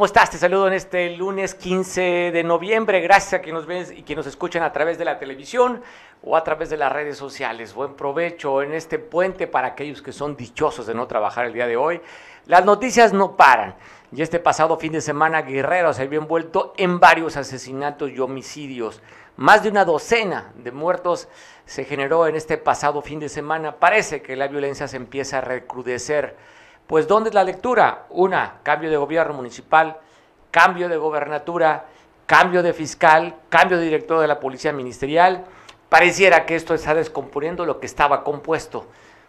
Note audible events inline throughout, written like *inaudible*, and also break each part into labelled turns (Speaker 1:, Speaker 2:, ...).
Speaker 1: ¿Cómo estás? Te saludo en este lunes 15 de noviembre. Gracias a quienes nos ven y que nos escuchan a través de la televisión o a través de las redes sociales. Buen provecho en este puente para aquellos que son dichosos de no trabajar el día de hoy. Las noticias no paran. Y este pasado fin de semana Guerrero se había envuelto en varios asesinatos y homicidios. Más de una docena de muertos se generó en este pasado fin de semana. Parece que la violencia se empieza a recrudecer. Pues ¿dónde es la lectura? Una, cambio de gobierno municipal, cambio de gobernatura, cambio de fiscal, cambio de director de la policía ministerial. Pareciera que esto está descomponiendo lo que estaba compuesto.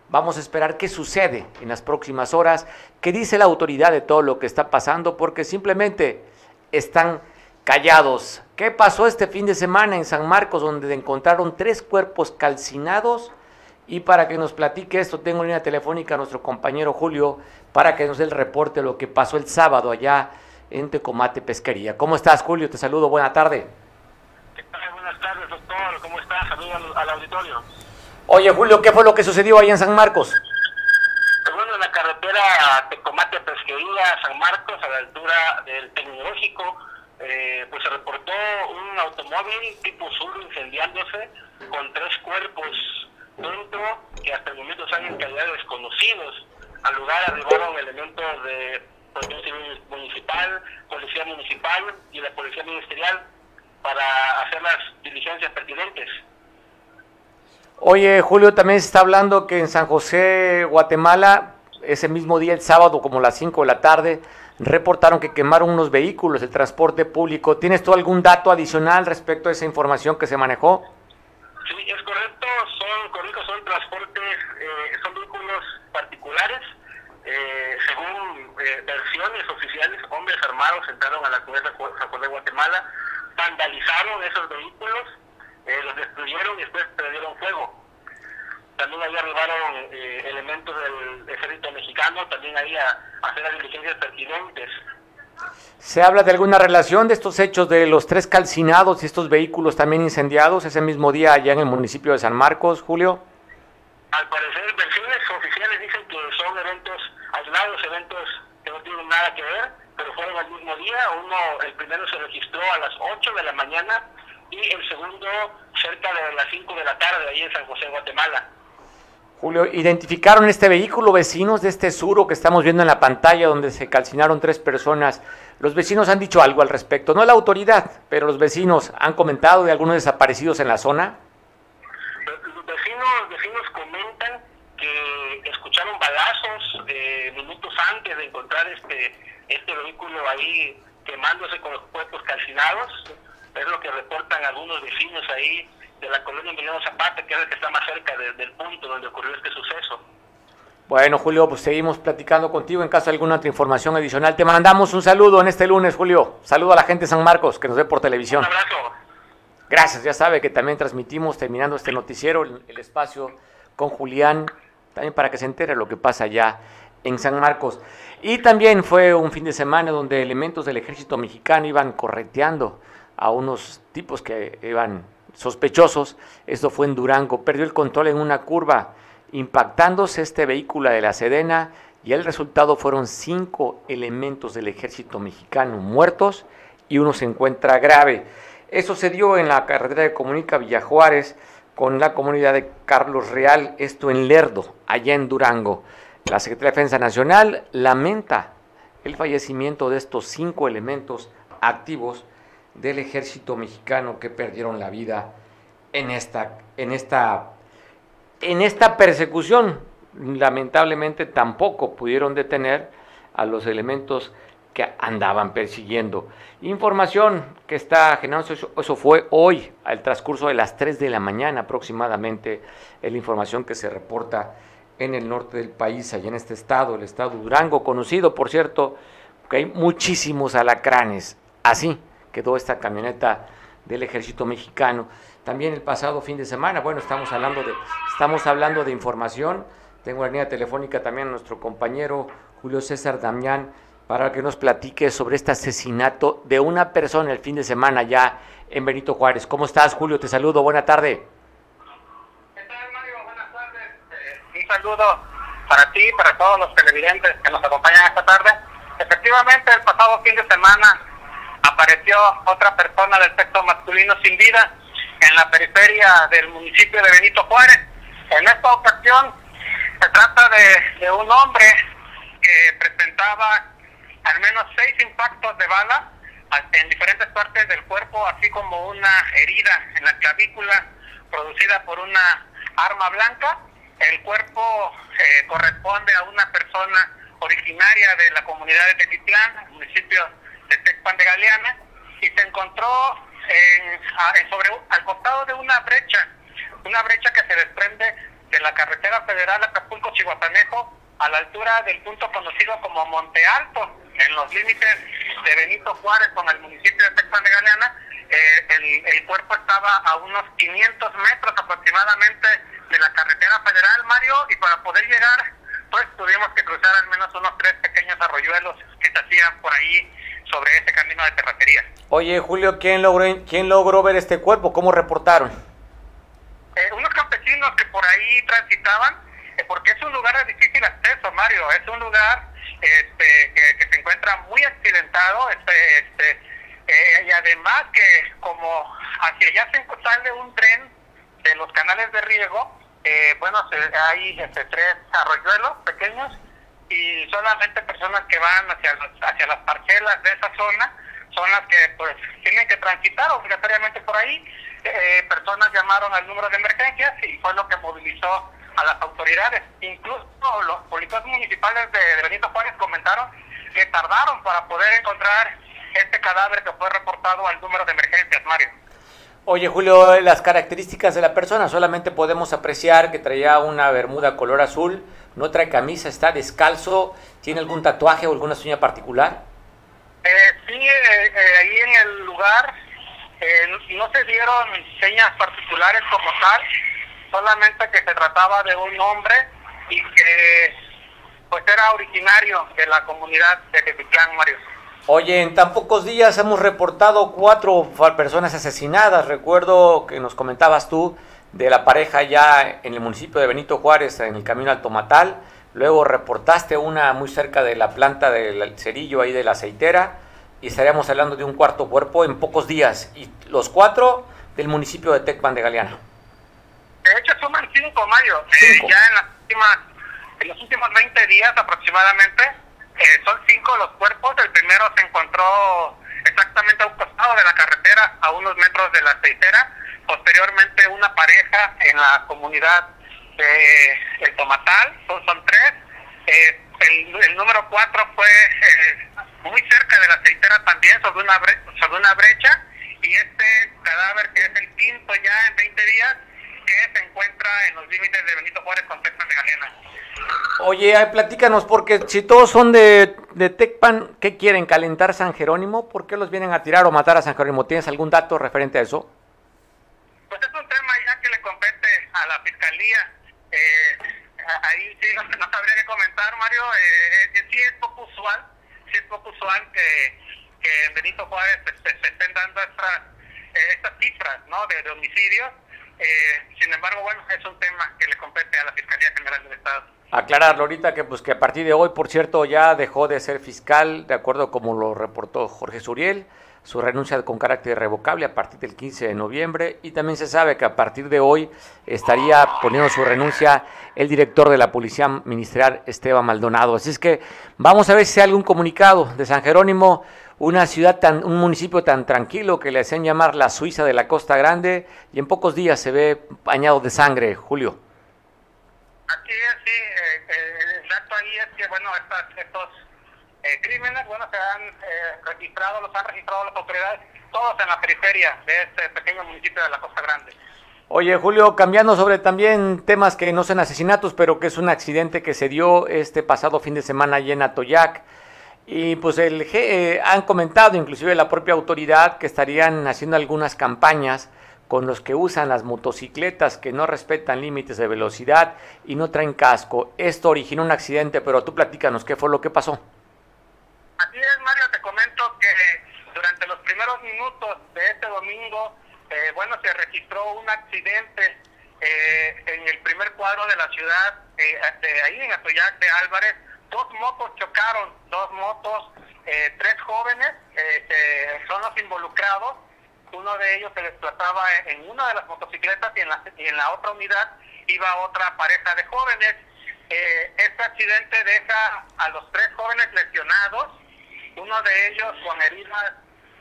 Speaker 1: Vamos a esperar qué sucede en las próximas horas, qué dice la autoridad de todo lo que está pasando, porque simplemente están callados. ¿Qué pasó este fin de semana en San Marcos, donde encontraron tres cuerpos calcinados? Y para que nos platique esto, tengo en línea telefónica a nuestro compañero Julio para que nos dé el reporte de lo que pasó el sábado allá en Tecomate Pesquería. ¿Cómo estás, Julio? Te saludo, buena tarde.
Speaker 2: ¿Qué tal? Buenas tardes, doctor. ¿Cómo estás? Saludos al, al, auditorio.
Speaker 1: Oye, Julio, ¿qué fue lo que sucedió ahí en San Marcos?
Speaker 2: Pues bueno, en la carretera Tecomate Pesquería, San Marcos, a la altura del Tecnológico, eh, pues se reportó un automóvil tipo sur incendiándose con tres cuerpos que hasta el momento están en calidad de desconocidos. Al lugar arribaron elementos de protección civil municipal, policía municipal y la policía ministerial para hacer las diligencias pertinentes.
Speaker 1: Oye, Julio, también se está hablando que en San José, Guatemala, ese mismo día, el sábado, como las 5 de la tarde, reportaron que quemaron unos vehículos, el transporte público. ¿Tienes tú algún dato adicional respecto a esa información que se manejó?
Speaker 2: Sí, es correcto, son, correcto, son transportes, eh, son vehículos particulares. Eh, según eh, versiones oficiales, hombres armados entraron a la comunidad de Guatemala, vandalizaron esos vehículos, los destruyeron y después prendieron fuego. También ahí arribaron elementos del ejército mexicano, también ahí a, a hacer las diligencias pertinentes.
Speaker 1: ¿Se habla de alguna relación de estos hechos de los tres calcinados y estos vehículos también incendiados ese mismo día allá en el municipio de San Marcos, Julio?
Speaker 2: Al parecer, versiones oficiales dicen que son eventos aislados, eventos que no tienen nada que ver, pero fueron al mismo día. Uno, el primero se registró a las 8 de la mañana y el segundo cerca de las 5 de la tarde, ahí en San José, Guatemala.
Speaker 1: Julio, ¿identificaron este vehículo vecinos de este suro que estamos viendo en la pantalla donde se calcinaron tres personas? Los vecinos han dicho algo al respecto, no la autoridad, pero los vecinos han comentado de algunos desaparecidos en la zona.
Speaker 2: Los vecinos, vecinos comentan que escucharon balazos eh, minutos antes de encontrar este, este vehículo ahí quemándose con los cuerpos calcinados. Es lo que reportan algunos vecinos ahí de la colonia Emiliano Zapata, que es el que está más cerca de, del punto donde ocurrió este suceso.
Speaker 1: Bueno, Julio, pues seguimos platicando contigo en caso de alguna otra información adicional. Te mandamos un saludo en este lunes, Julio. Saludo a la gente de San Marcos que nos ve por televisión.
Speaker 2: Un abrazo.
Speaker 1: Gracias, ya sabe que también transmitimos, terminando este noticiero, el, el espacio con Julián, también para que se entere lo que pasa allá en San Marcos. Y también fue un fin de semana donde elementos del ejército mexicano iban correteando a unos tipos que iban sospechosos. Esto fue en Durango. Perdió el control en una curva, impactándose este vehículo de la Sedena y el resultado fueron cinco elementos del ejército mexicano muertos y uno se encuentra grave. Eso se dio en la carretera de Comunica Villajuárez con la comunidad de Carlos Real, esto en Lerdo, allá en Durango. La Secretaría de Defensa Nacional lamenta el fallecimiento de estos cinco elementos activos del ejército mexicano que perdieron la vida en esta, en esta, en esta persecución. Lamentablemente tampoco pudieron detener a los elementos que andaban persiguiendo. Información que está generando, eso, fue hoy, al transcurso de las 3 de la mañana aproximadamente, es la información que se reporta en el norte del país, allá en este estado, el estado Durango, conocido, por cierto, que hay muchísimos alacranes. Así quedó esta camioneta del ejército mexicano. También el pasado fin de semana, bueno, estamos hablando de, estamos hablando de información. Tengo la línea telefónica también a nuestro compañero Julio César Damián para que nos platique sobre este asesinato de una persona el fin de semana ya en Benito Juárez. ¿Cómo estás, Julio? Te saludo. Buena tarde.
Speaker 2: ¿Qué tal, Mario? Buenas tardes. Eh, un saludo para ti para todos los televidentes que nos acompañan esta tarde.
Speaker 3: efectivamente el pasado fin de semana apareció otra persona del sexo masculino sin vida en la periferia del municipio de Benito Juárez. En esta ocasión se trata de, un hombre que presentaba al menos seis impactos de bala en diferentes partes del cuerpo, así como una herida en la clavícula producida por una arma blanca. El cuerpo eh, corresponde a una persona originaria de la comunidad de Tetitlán, municipio de Tecpan de Galeana, y se encontró en, sobre, al costado de una brecha, una brecha que se desprende de la carretera federal Acapulco-Chihuatanejo a la altura del punto conocido como Monte Alto, en los límites de Benito Juárez con el municipio de Tecpan de Galeana. Eh, el, el cuerpo estaba a unos 500 metros aproximadamente de la carretera federal, Mario, y para poder llegar, pues tuvimos que cruzar al menos unos tres pequeños arroyuelos que se hacían por ahí sobre ese camino de terracería.
Speaker 1: Oye, Julio, ¿quién logró, quién logró ver este cuerpo? ¿Cómo reportaron?
Speaker 3: Eh, unos campesinos que por ahí transitaban, eh, porque es un lugar de difícil acceso, Mario, es un lugar este, que, se encuentra muy accidentado, este, este, eh, y además que como hacia allá se sale un tren de los canales de riego, bueno, hay este, tres arroyuelos pequeños y solamente personas que van hacia, hacia las parcelas de esa zona son las que pues tienen que transitar obligatoriamente por ahí. Eh, personas llamaron al número de emergencias y fue lo que movilizó a las autoridades. Incluso los policías municipales de, Benito Juárez comentaron que tardaron para poder encontrar este cadáver que fue reportado al número de emergencias, Mario.
Speaker 1: Oye Julio, las características de la persona, solamente podemos apreciar que traía una bermuda color azul, no trae camisa, está descalzo, tiene algún tatuaje o alguna seña particular.
Speaker 3: Eh, sí, eh, eh, ahí en el lugar no se dieron señas particulares como tal, solamente que se trataba de un hombre y que pues era originario de la comunidad de Tepitlán, Mario.
Speaker 1: Oye, en tan pocos días hemos reportado cuatro personas asesinadas. Recuerdo que nos comentabas tú de la pareja ya en el municipio de Benito Juárez, en el camino al Tomatal. Luego reportaste una muy cerca de la planta del cerillo ahí de la aceitera. Y estaríamos hablando de un cuarto cuerpo en pocos días. Y los cuatro del municipio de Tecpan de Galeana.
Speaker 3: De hecho, suman cinco, Mario. Eh, ya en, las últimas, en los últimos 20 días aproximadamente, eh, son cinco los cuerpos. El primero se encontró exactamente a un costado de la carretera, a unos metros de la aceitera. Posteriormente, una pareja en la comunidad de El Tomatal, son, son tres. Eh, el, el, número cuatro fue muy cerca de la aceitera también, sobre una, sobre una brecha. Y este cadáver, que es el quinto ya en 20 días, que se encuentra en los límites de Benito Juárez con Tecpan de Galeana.
Speaker 1: Oye, platícanos, porque si todos son de, de Tecpan, ¿qué quieren? ¿Calentar San Jerónimo? ¿Por qué los vienen a tirar o matar a San Jerónimo? ¿Tienes algún dato referente a eso?
Speaker 3: Pues es un tema ya que le compete a la Fiscalía. Eh, ahí sí no, no, sabría qué comentar, Mario. Eh, eh, sí es poco usual, sí es poco usual que, que en Benito Juárez se, se estén dando estas, estas cifras ¿no? de, de homicidios eh, sin embargo, bueno, es un tema que le compete a la Fiscalía General del Estado.
Speaker 1: Aclararlo ahorita que pues que a partir de hoy, por cierto, ya dejó de ser fiscal, de acuerdo como lo reportó Jorge Suriel, su renuncia con carácter revocable a partir del 15 de noviembre y también se sabe que a partir de hoy estaría poniendo su renuncia el director de la Policía Ministerial, Esteban Maldonado. Así es que vamos a ver si hay algún comunicado de San Jerónimo una ciudad tan, un municipio tan tranquilo que le hacen llamar la Suiza de la Costa Grande y en pocos días se ve bañado de sangre, Julio.
Speaker 3: Es, sí, eh, eh, el dato ahí es que, bueno, estos eh, crímenes, bueno, se han registrado, los han registrado las autoridades, todos en la periferia de este pequeño municipio de la Costa Grande.
Speaker 1: Oye, Julio, cambiando sobre también temas que no son asesinatos, pero que es un accidente que se dio este pasado fin de semana allí en Atoyac. Y pues el, eh, han comentado, inclusive la propia autoridad, que estarían haciendo algunas campañas con los que usan las motocicletas que no respetan límites de velocidad y no traen casco. Esto originó un accidente, pero tú platícanos, ¿qué fue lo que pasó?
Speaker 3: Así es, Mario, te comento que durante los primeros minutos de este domingo, eh, bueno, se registró un accidente eh, en el primer cuadro de la ciudad, eh, ahí en Atoyac de Álvarez, dos motos chocaron, dos motos tres jóvenes son los involucrados. Uno de ellos se desplazaba en una de las motocicletas y en la, y en la otra unidad iba otra pareja de jóvenes. Este accidente deja a los tres jóvenes lesionados, uno de ellos con heridas,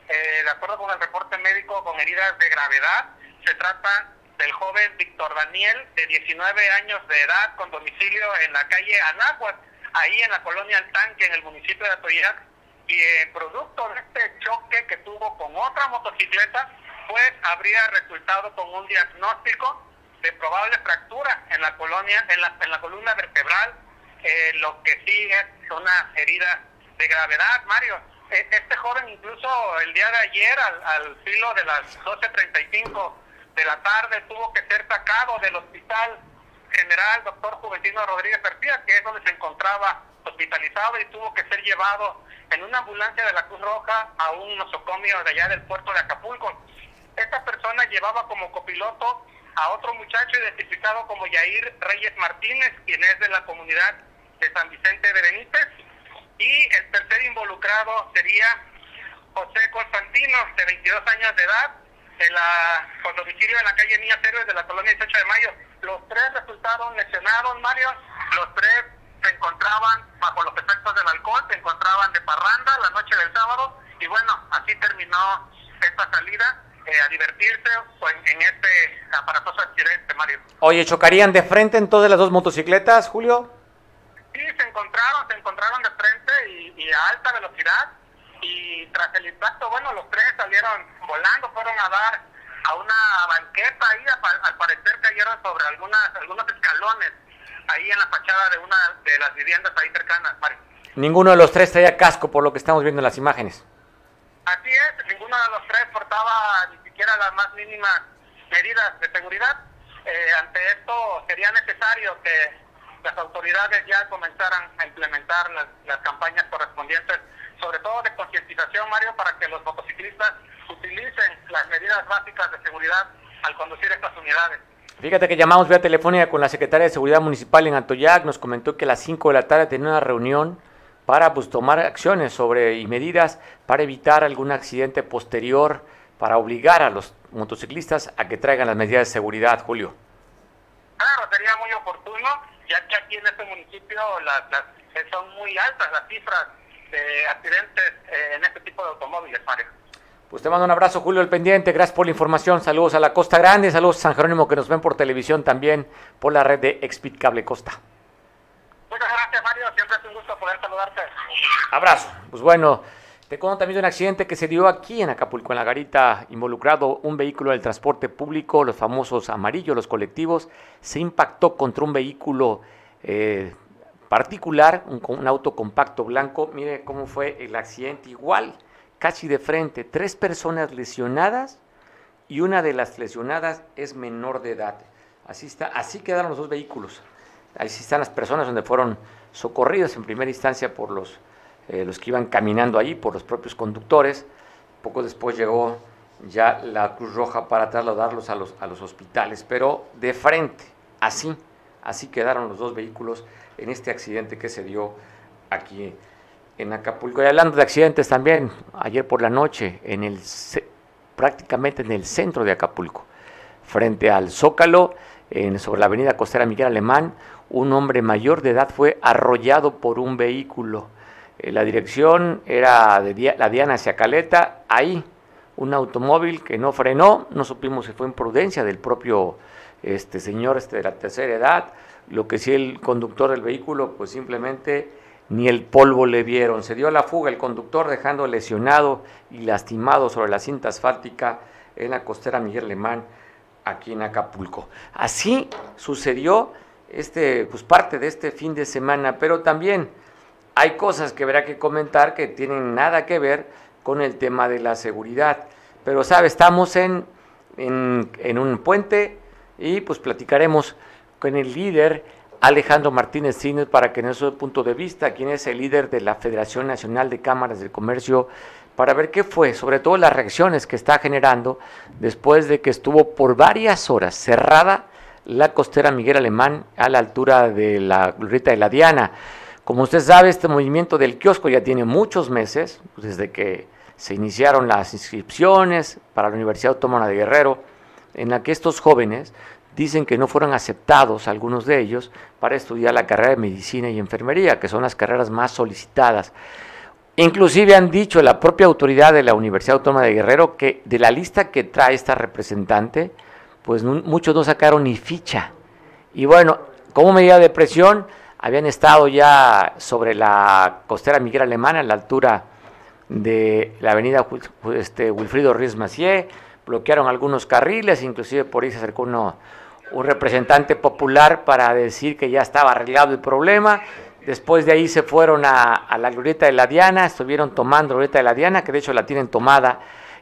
Speaker 3: de acuerdo con el reporte médico, con heridas de gravedad. Se trata del joven Víctor Daniel, de 19 años de edad, con domicilio en la calle Anáhuac, ahí en la colonia El Tanque, en el municipio de Atoyac, y el producto de este choque que tuvo con otra motocicleta, pues habría resultado con un diagnóstico de probable fractura en la colonia, en la, en la columna vertebral, eh, lo que sí es una herida de gravedad, Mario. E, este joven incluso el día de ayer, al, al filo de las 12.35 de la tarde, tuvo que ser sacado del hospital general doctor Juventino Rodríguez García, que es donde se encontraba hospitalizado y tuvo que ser llevado en una ambulancia de la Cruz Roja a un nosocomio de allá del puerto de Acapulco. Esta persona llevaba como copiloto a otro muchacho identificado como Yair Reyes Martínez, quien es de la comunidad de San Vicente de Benítez, y el tercer involucrado sería José Constantino, de 22 años de edad, de la, con domicilio en la calle Niñas Héroes de la colonia 18 de Mayo. Los tres resultaron lesionados, Mario. Los tres se encontraban bajo los efectos del alcohol, se encontraban de parranda la noche del sábado y bueno, así terminó esta salida eh, a divertirse pues, en este aparatoso accidente, Mario.
Speaker 1: Oye, ¿chocarían de frente en todas las dos motocicletas, Julio?
Speaker 3: Sí, se encontraron, se encontraron de frente y, y a alta velocidad y tras el impacto, bueno, los tres salieron volando, fueron a dar a una banqueta ahí, al parecer cayeron sobre algunas, algunos escalones ahí en la fachada de una de las viviendas ahí cercanas, Mario.
Speaker 1: Ninguno de los tres traía casco, por lo que estamos viendo en las imágenes.
Speaker 3: Así es, ninguno de los tres portaba ni siquiera las más mínimas medidas de seguridad. Eh, ante esto sería necesario que las autoridades ya comenzaran a implementar las, las campañas correspondientes, sobre todo de concientización, Mario, para que los motociclistas utilicen las medidas básicas de seguridad al conducir estas unidades.
Speaker 1: Fíjate que llamamos vía telefónica con la secretaria de Seguridad Municipal en Atoyac, nos comentó que a las 5 de la tarde tenía una reunión para pues, tomar acciones sobre y medidas para evitar algún accidente posterior, para obligar a los motociclistas a que traigan las medidas de seguridad, Julio.
Speaker 3: Claro, sería muy oportuno, ya que aquí en este municipio las, las, son muy altas las cifras de accidentes eh, en este tipo de automóviles, Mario.
Speaker 1: Pues te mando un abrazo, Julio, el pendiente. Gracias por la información. Saludos a la Costa Grande. Saludos a San Jerónimo que nos ven por televisión también por la red de Expit Cable Costa.
Speaker 3: Muchas gracias, Mario. Siempre es un gusto poder saludarte.
Speaker 1: Abrazo. Pues bueno, te cuento también de un accidente que se dio aquí en Acapulco, en la Garita, involucrado un vehículo del transporte público, los famosos amarillos, los colectivos. Se impactó contra un vehículo eh, particular, un, un auto compacto blanco. Mire cómo fue el accidente igual casi de frente, tres personas lesionadas y una de las lesionadas es menor de edad. Así, está, así quedaron los dos vehículos. Así están las personas donde fueron socorridos en primera instancia por los, eh, los que iban caminando ahí, por los propios conductores. Poco después llegó ya la Cruz Roja para trasladarlos a los, a los hospitales, pero de frente, así, así quedaron los dos vehículos en este accidente que se dio aquí en Acapulco. Y hablando de accidentes también, ayer por la noche, en el, prácticamente en el centro de Acapulco, frente al Zócalo, en, sobre la avenida costera Miguel Alemán, un hombre mayor de edad fue arrollado por un vehículo. Eh, la dirección era de la Diana hacia Caleta, ahí un automóvil que no frenó, no supimos si fue imprudencia del propio este señor este de la tercera edad, lo que sí el conductor del vehículo pues simplemente ni el polvo le vieron. Se dio a la fuga el conductor dejando lesionado y lastimado sobre la cinta asfáltica en la costera Miguel Alemán, aquí en Acapulco. Así sucedió este, pues parte de este fin de semana, pero también hay cosas que habrá que comentar que tienen nada que ver con el tema de la seguridad. Pero, ¿sabe? Estamos en, en, un puente y pues platicaremos con el líder Alejandro Martínez Cines para que nos dé su punto de vista, quien es el líder de la Federación Nacional de Cámaras del Comercio, para ver qué fue, sobre todo las reacciones que está generando después de que estuvo por varias horas cerrada la costera Miguel Alemán a la altura de la Glorieta de la Diana. Como usted sabe, este movimiento del kiosco ya tiene muchos meses, desde que se iniciaron las inscripciones para la Universidad Autónoma de Guerrero, en la que estos jóvenes dicen que no fueron aceptados, algunos de ellos, para estudiar la carrera de medicina y enfermería, que son las carreras más solicitadas. Inclusive han dicho la propia autoridad de la Universidad Autónoma de Guerrero que de la lista que trae esta representante, pues muchos no sacaron ni ficha. Y bueno, como medida de presión, habían estado ya sobre la costera Miguel Alemana, a la altura de la avenida este, Wilfrido Ruiz Macié, bloquearon algunos carriles, inclusive por ahí se acercó uno, un representante popular para decir que ya estaba arreglado el problema. Después de ahí se fueron a, la glorieta de la Diana, estuvieron tomando la glorieta de la Diana, que de hecho la tienen tomada,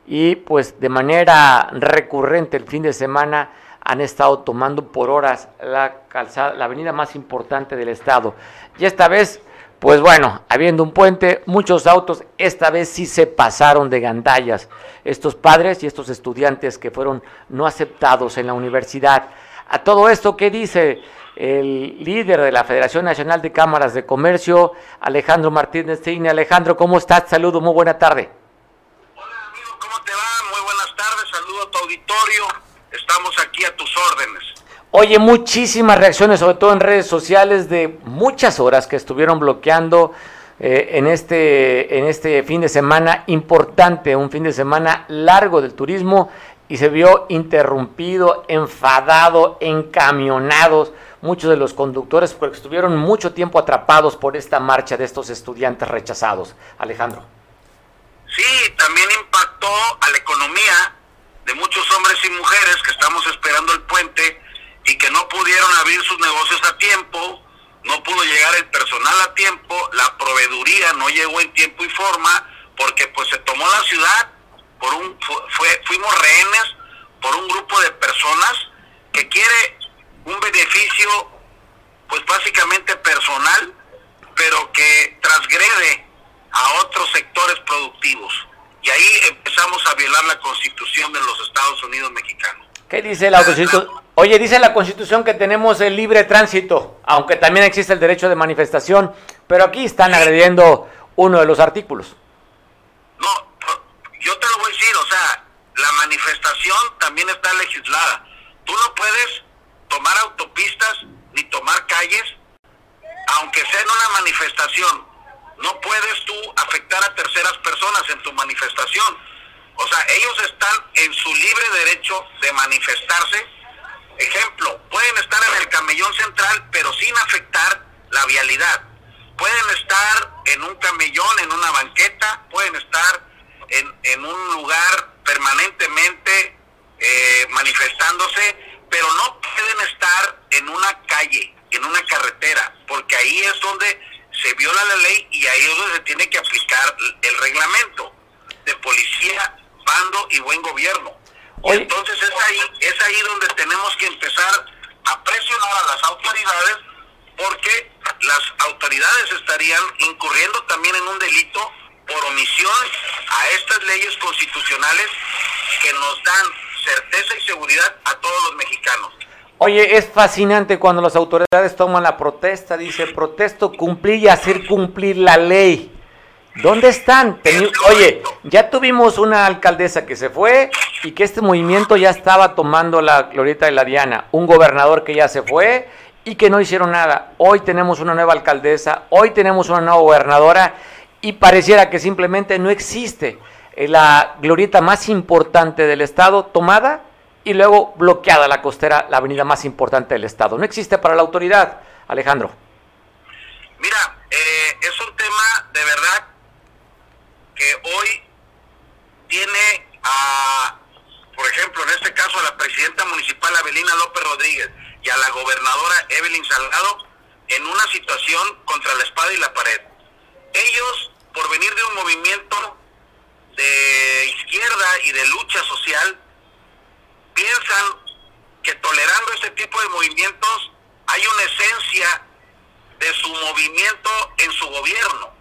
Speaker 1: y pues de manera recurrente el fin de semana han estado tomando por horas la calzada, la avenida más importante del estado. Y esta vez, pues bueno, habiendo un puente, muchos autos, esta vez sí se pasaron de gandallas. Estos padres y estos estudiantes que fueron no aceptados en la universidad. A todo esto, ¿qué dice el líder de la Federación Nacional de Cámaras de Comercio, Alejandro Martínez Cine? Alejandro, ¿cómo estás? Saludo, muy buena tarde.
Speaker 4: Hola amigo, ¿cómo te va? Muy buenas tardes, saludo a tu auditorio Estamos aquí a tus órdenes.
Speaker 1: Oye, muchísimas reacciones, sobre todo en redes sociales, de muchas horas que estuvieron bloqueando eh, en, este, en este fin de semana importante, un fin de semana largo del turismo, y se vio interrumpido, enfadado, encamionados muchos de los conductores porque estuvieron mucho tiempo atrapados por esta marcha de estos estudiantes rechazados. Alejandro.
Speaker 4: Sí, también impactó a la economía de muchos hombres y mujeres que estamos esperando el puente y que no pudieron abrir sus negocios a tiempo, no pudo llegar el personal a tiempo, la proveeduría no llegó en tiempo y forma, porque pues se tomó la ciudad, por un, fue, fuimos rehenes por un grupo de personas que quiere un beneficio pues básicamente personal, pero que transgrede a otros sectores productivos. Y ahí empezamos a violar la constitución de los Estados Unidos mexicanos.
Speaker 1: ¿Qué dice la constitución? Oye, dice la constitución que tenemos el libre tránsito, aunque también existe el derecho de manifestación, pero aquí están agrediendo uno de los artículos.
Speaker 4: No, yo te lo voy a decir, o sea, la manifestación también está legislada. Tú no puedes tomar autopistas ni tomar calles, aunque sea en una manifestación no puedes tú afectar a terceras personas en tu manifestación. O sea, ellos están en su libre derecho de manifestarse. Ejemplo, pueden estar en el camellón central, pero sin afectar la vialidad. Pueden estar en un camellón, en una banqueta, pueden estar en, un lugar permanentemente eh, manifestándose, pero no pueden estar en una calle, en una carretera, porque ahí es donde se viola la ley y ahí es donde se tiene que aplicar el reglamento de policía, bando y buen gobierno. Y entonces es ahí, es ahí donde tenemos que empezar a presionar a las autoridades porque las autoridades estarían incurriendo también en un delito por omisión a estas leyes constitucionales que nos dan certeza y seguridad a todos los mexicanos.
Speaker 1: Oye, es fascinante cuando las autoridades toman la protesta, dice, protesto cumplir y hacer cumplir la ley. ¿Dónde están? Oye, ya tuvimos una alcaldesa que se fue y que este movimiento ya estaba tomando la glorieta de la Diana, un gobernador que ya se fue y que no hicieron nada. Hoy tenemos una nueva alcaldesa, hoy tenemos una nueva gobernadora y pareciera que simplemente no existe la glorieta más importante del estado tomada y luego bloqueada la costera, la avenida más importante del estado. No existe para la autoridad, Alejandro.
Speaker 4: Mira, eh, es un tema de verdad que hoy tiene a, por ejemplo, en este caso a la presidenta municipal Abelina López Rodríguez y a la gobernadora Evelyn Salgado en una situación contra la espada y la pared. Ellos, por venir de un movimiento de izquierda y de lucha social, piensan que tolerando este tipo de movimientos hay una esencia de su movimiento en su gobierno.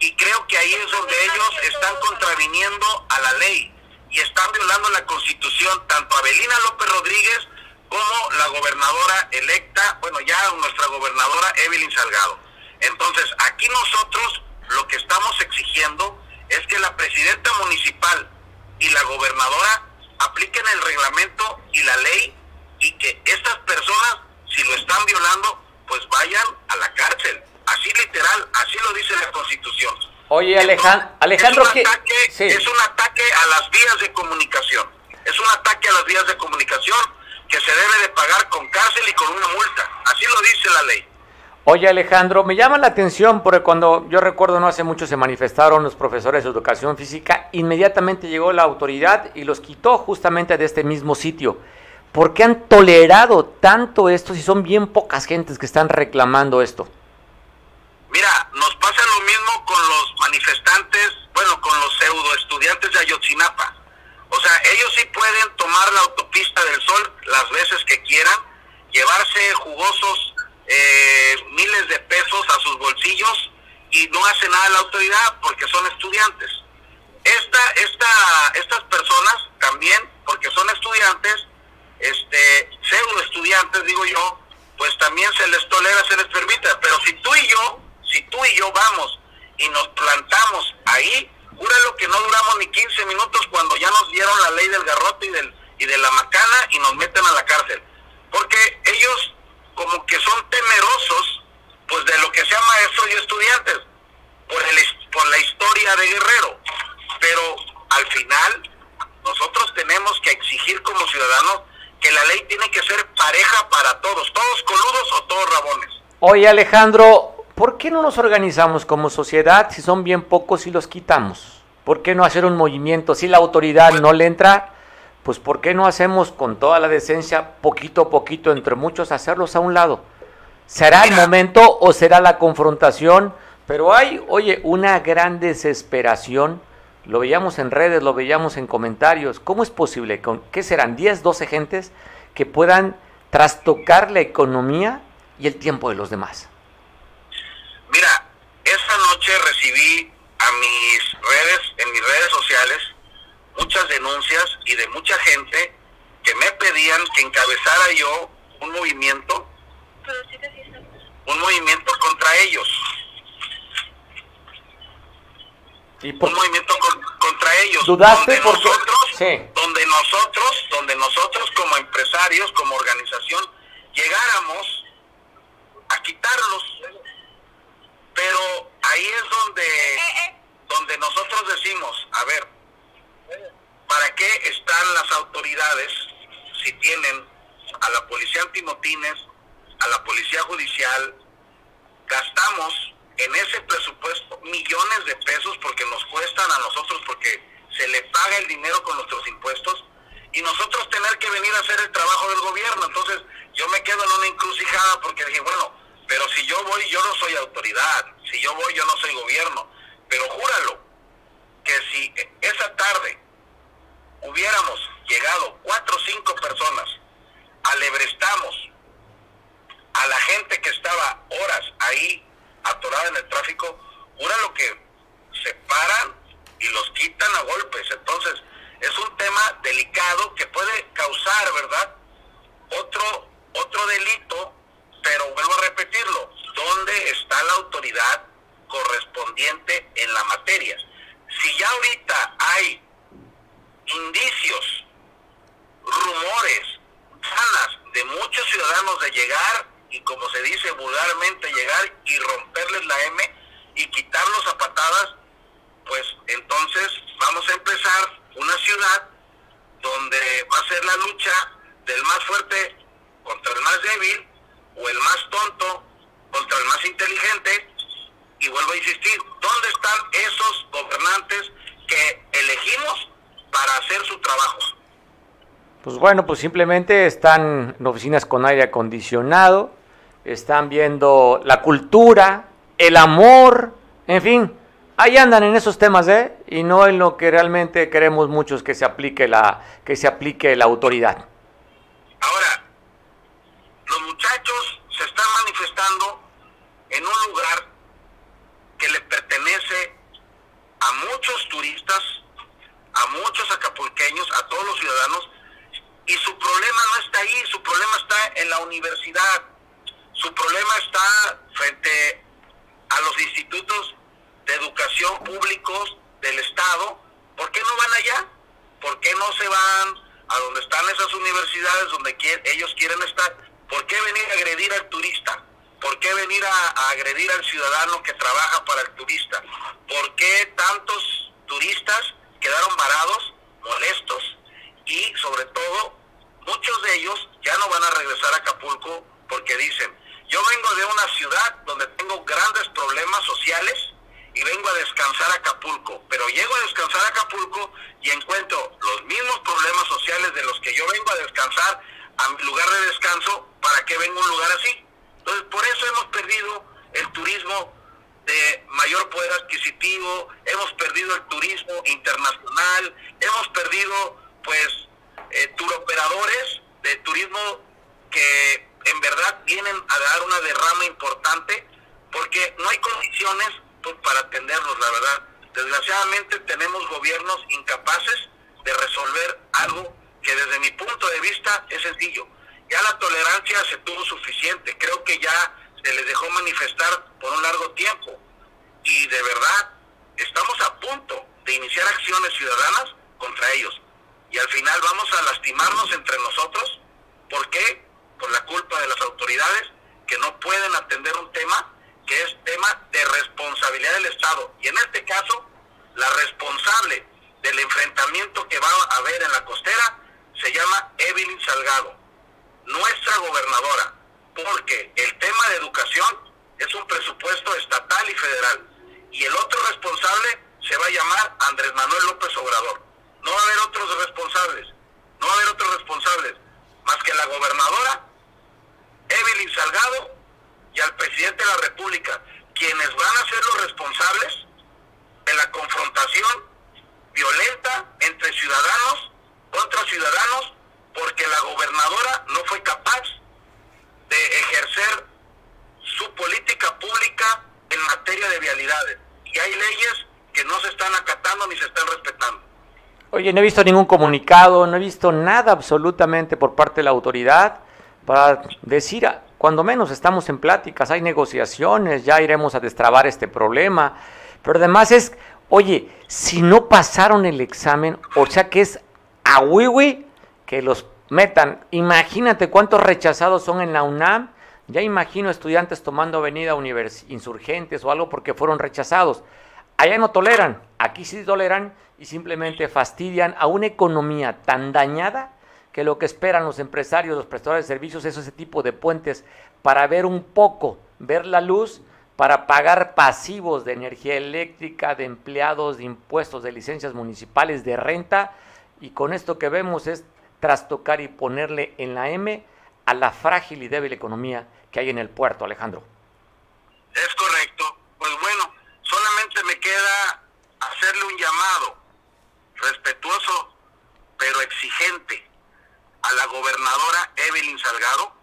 Speaker 4: Y creo que ahí es donde ellos están contraviniendo a la ley y están violando la constitución, tanto Abelina López Rodríguez como la gobernadora electa, bueno, ya nuestra gobernadora Evelyn Salgado. Entonces, aquí nosotros lo que estamos exigiendo es que la presidenta municipal y la gobernadora apliquen el reglamento y la ley y que estas personas, si lo están violando, pues vayan a la cárcel. Así literal, así lo dice la Constitución.
Speaker 1: Oye, Alejandro,
Speaker 4: es un, ataque, es un ataque a las vías de comunicación. Es un ataque a las vías de comunicación que se debe de pagar con cárcel y con una multa. Así lo dice la ley.
Speaker 1: Oye Alejandro, me llama la atención porque cuando yo recuerdo no hace mucho se manifestaron los profesores de educación física, inmediatamente llegó la autoridad y los quitó justamente de este mismo sitio. ¿Por qué han tolerado tanto esto si son bien pocas gentes que están reclamando esto?
Speaker 4: Mira, nos pasa lo mismo con los manifestantes, bueno, con los pseudo estudiantes de Ayotzinapa. O sea, ellos sí pueden tomar la autopista del sol las veces que quieran, llevarse jugosos eh, miles de pesos a sus bolsillos y no hace nada la autoridad porque son estudiantes. Esta, esta, estas personas también, porque son estudiantes, este, pseudo estudiantes, digo yo, pues también se les tolera, se les permite. Pero si tú y yo, si tú y yo vamos y nos plantamos ahí, júralo que no duramos ni 15 minutos cuando ya nos dieron la ley del garrote y, del, y de la macana y nos meten a la cárcel. Porque ellos como que son temerosos pues de lo que sea maestros y estudiantes por, el, por la historia de Guerrero. Pero al final nosotros tenemos que exigir como ciudadanos que la ley tiene que ser pareja para todos, todos coludos o todos rabones.
Speaker 1: Oye Alejandro, ¿por qué no nos organizamos como sociedad si son bien pocos y los quitamos? ¿Por qué no hacer un movimiento si la autoridad no le entra? Pues ¿por qué no hacemos con toda la decencia, poquito a poquito, entre muchos, hacerlos a un lado? ¿Será el momento o será la confrontación? Pero hay, oye, una gran desesperación. Lo veíamos en redes, lo veíamos en comentarios. ¿Cómo es posible? Con, ¿Qué serán? ¿10, 12 gentes que puedan trastocar la economía y el tiempo de los demás?
Speaker 4: Mira, esa noche recibí a mis redes, en mis redes sociales, muchas denuncias y de mucha gente que me pedían que encabezara yo un movimiento, un movimiento contra ellos. un movimiento contra ellos.
Speaker 1: ¿Dudaste
Speaker 4: donde nosotros, donde nosotros, donde nosotros como empresarios, como organización, llegáramos a quitarlos. Pero ahí es donde, eh, eh. donde nosotros decimos, a ver, ¿Para qué están las autoridades si tienen a la policía antimotines, a la policía judicial? Gastamos en ese presupuesto millones de pesos porque nos cuestan a nosotros, porque se le paga el dinero con nuestros impuestos y nosotros tener que venir a hacer el trabajo del gobierno. Entonces yo me quedo en una encrucijada porque dije, bueno, pero si yo voy, yo no soy autoridad, si yo voy, yo no soy gobierno, pero júralo, que si esa tarde hubiéramos llegado cuatro o cinco personas, alebrestamos a la gente que estaba horas ahí atorada en el tráfico, una lo que se paran y los quitan a golpes. Entonces, es un tema delicado que puede causar, ¿verdad? Otro, otro delito, pero vuelvo a repetirlo, ¿dónde está la autoridad correspondiente en la materia? Si ya ahorita hay indicios, rumores, ganas de muchos ciudadanos de llegar y como se dice vulgarmente llegar y romperles la M y quitarlos a patadas, pues entonces vamos a empezar una ciudad donde va a ser la lucha del más fuerte contra el más débil o el más tonto contra el más inteligente y vuelvo a insistir, ¿dónde están esos gobernantes que elegimos para hacer su trabajo?
Speaker 1: Pues bueno, pues simplemente están en oficinas con aire acondicionado, están viendo la cultura, el amor, en fin, ahí andan en esos temas, ¿eh? Y no en lo que realmente queremos muchos que se aplique la que se aplique la autoridad.
Speaker 4: Ahora, los muchachos se están manifestando en un lugar que le pertenece a muchos turistas, a muchos acapulqueños, a todos los ciudadanos, y su problema no está ahí, su problema está en la universidad, su problema está frente a los institutos de educación públicos del Estado, ¿por qué no van allá? ¿Por qué no se van a donde están esas universidades donde ellos quieren estar? ¿Por qué venir a agredir al turista? ¿Por qué venir a, agredir al ciudadano que trabaja para el turista? ¿Por qué tantos turistas quedaron varados, molestos? Y sobre todo, muchos de ellos ya no van a regresar a Acapulco porque dicen, yo vengo de una ciudad donde tengo grandes problemas sociales y vengo a descansar a Acapulco, pero llego a descansar a Acapulco y encuentro los mismos problemas sociales de los que yo vengo a descansar a lugar de descanso, ¿para qué vengo a un lugar así? Entonces, por eso hemos perdido el turismo de mayor poder adquisitivo, hemos perdido el turismo internacional, hemos perdido, pues, eh, turoperadores de turismo que en verdad vienen a dar una derrama importante porque no hay condiciones pues, para atenderlos, la verdad. Desgraciadamente tenemos gobiernos incapaces de resolver algo que desde mi punto de vista es sencillo. Ya la tolerancia se tuvo suficiente, creo que ya se les dejó manifestar por un largo tiempo y de verdad estamos a punto de iniciar acciones ciudadanas contra ellos y al final vamos a lastimarnos entre nosotros. ¿Por qué? Por la culpa de las autoridades que no pueden atender un tema que es tema de responsabilidad del Estado. Y en este caso, la responsable del enfrentamiento que va a haber en la costera se llama Evelyn Salgado, nuestra gobernadora, porque el tema de educación es un presupuesto estatal y federal. Y el otro responsable se va a llamar Andrés Manuel López Obrador. No va a haber otros responsables, no va a haber otros responsables, más que la gobernadora, Evelyn Salgado y al presidente de la República, quienes van a ser los responsables de la confrontación violenta entre ciudadanos contra ciudadanos, porque la gobernadora no fue capaz de ejercer su política pública en materia de vialidades. Y hay leyes que no se están acatando ni se están respetando.
Speaker 1: Oye, no he visto ningún comunicado, no he visto nada absolutamente por parte de la autoridad para decir, ah, cuando menos estamos en pláticas, hay negociaciones, ya iremos a destrabar este problema. Pero además es, oye, si no pasaron el examen, o sea que es a wiwi que los metan. Imagínate cuántos rechazados son en la UNAM. Ya imagino estudiantes tomando avenida insurgentes o algo porque fueron rechazados. Allá no toleran, aquí sí toleran y simplemente fastidian a una economía tan dañada que lo que esperan los empresarios, los prestadores de servicios es ese tipo de puentes para ver un poco, ver la luz, para pagar pasivos de energía eléctrica, de empleados, de impuestos, de licencias municipales, de renta, y con esto que vemos es trastocar y ponerle en la M a la frágil y débil economía que hay en el puerto, Alejandro.
Speaker 4: Es correcto. Pues bueno, solamente me queda hacerle un llamado respetuoso, pero exigente a la gobernadora Evelyn Salgado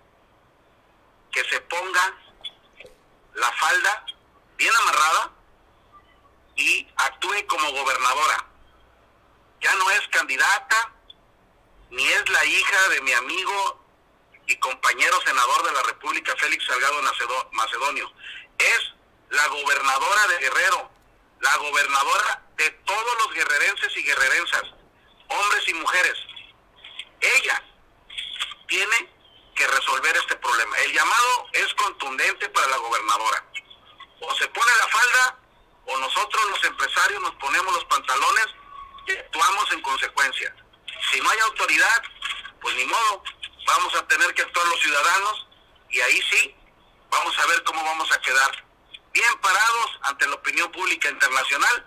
Speaker 4: que se ponga la falda bien amarrada y actúe como gobernadora. Ya no es candidata, ni es la hija de mi amigo y compañero senador de la República, Félix Salgado Macedonio. Es la gobernadora de Guerrero, la gobernadora de todos los guerrerenses y guerrerensas, hombres y mujeres. Ella tiene que resolver este problema. El llamado es contundente para la gobernadora. O se pone la falda o nosotros los empresarios nos ponemos los pantalones y actuamos en consecuencia. Si no hay autoridad, pues ni modo, vamos a tener que actuar los ciudadanos y ahí sí vamos a ver cómo vamos a quedar bien parados ante la opinión pública internacional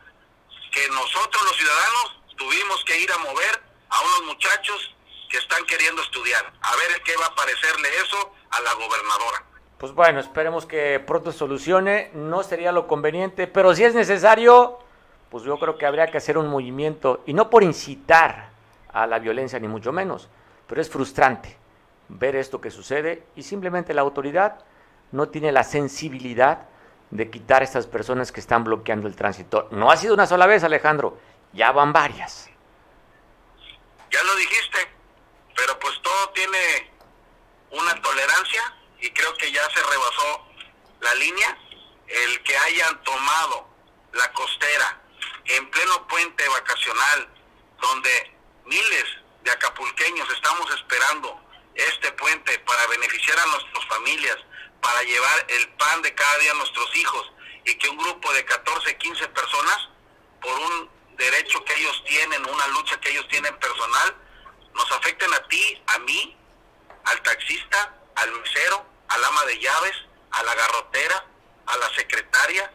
Speaker 4: que nosotros los ciudadanos tuvimos que ir a mover a unos muchachos que están queriendo estudiar. A ver qué va a parecerle eso a la gobernadora.
Speaker 1: Pues bueno, esperemos que pronto solucione. No sería lo conveniente, pero si es necesario, pues yo creo que habría que hacer un movimiento, y no por incitar a la violencia, ni mucho menos, pero es frustrante ver esto que sucede y simplemente la autoridad no tiene la sensibilidad de quitar a estas personas que están bloqueando el tránsito. No ha sido una sola vez, Alejandro, ya van varias.
Speaker 4: Ya lo dijiste, pero pues todo tiene una tolerancia y creo que ya se rebasó la línea el que hayan tomado la costera en pleno puente vacacional, donde miles de acapulqueños estamos esperando este puente para beneficiar a nuestras familias, para llevar el pan de cada día a nuestros hijos y que un grupo de 14, 15 personas, por un derecho que ellos tienen, una lucha que ellos tienen personal, nos afecten a ti, a mí, al taxista, al mesero, al ama de llaves, a la garrotera, a la secretaria,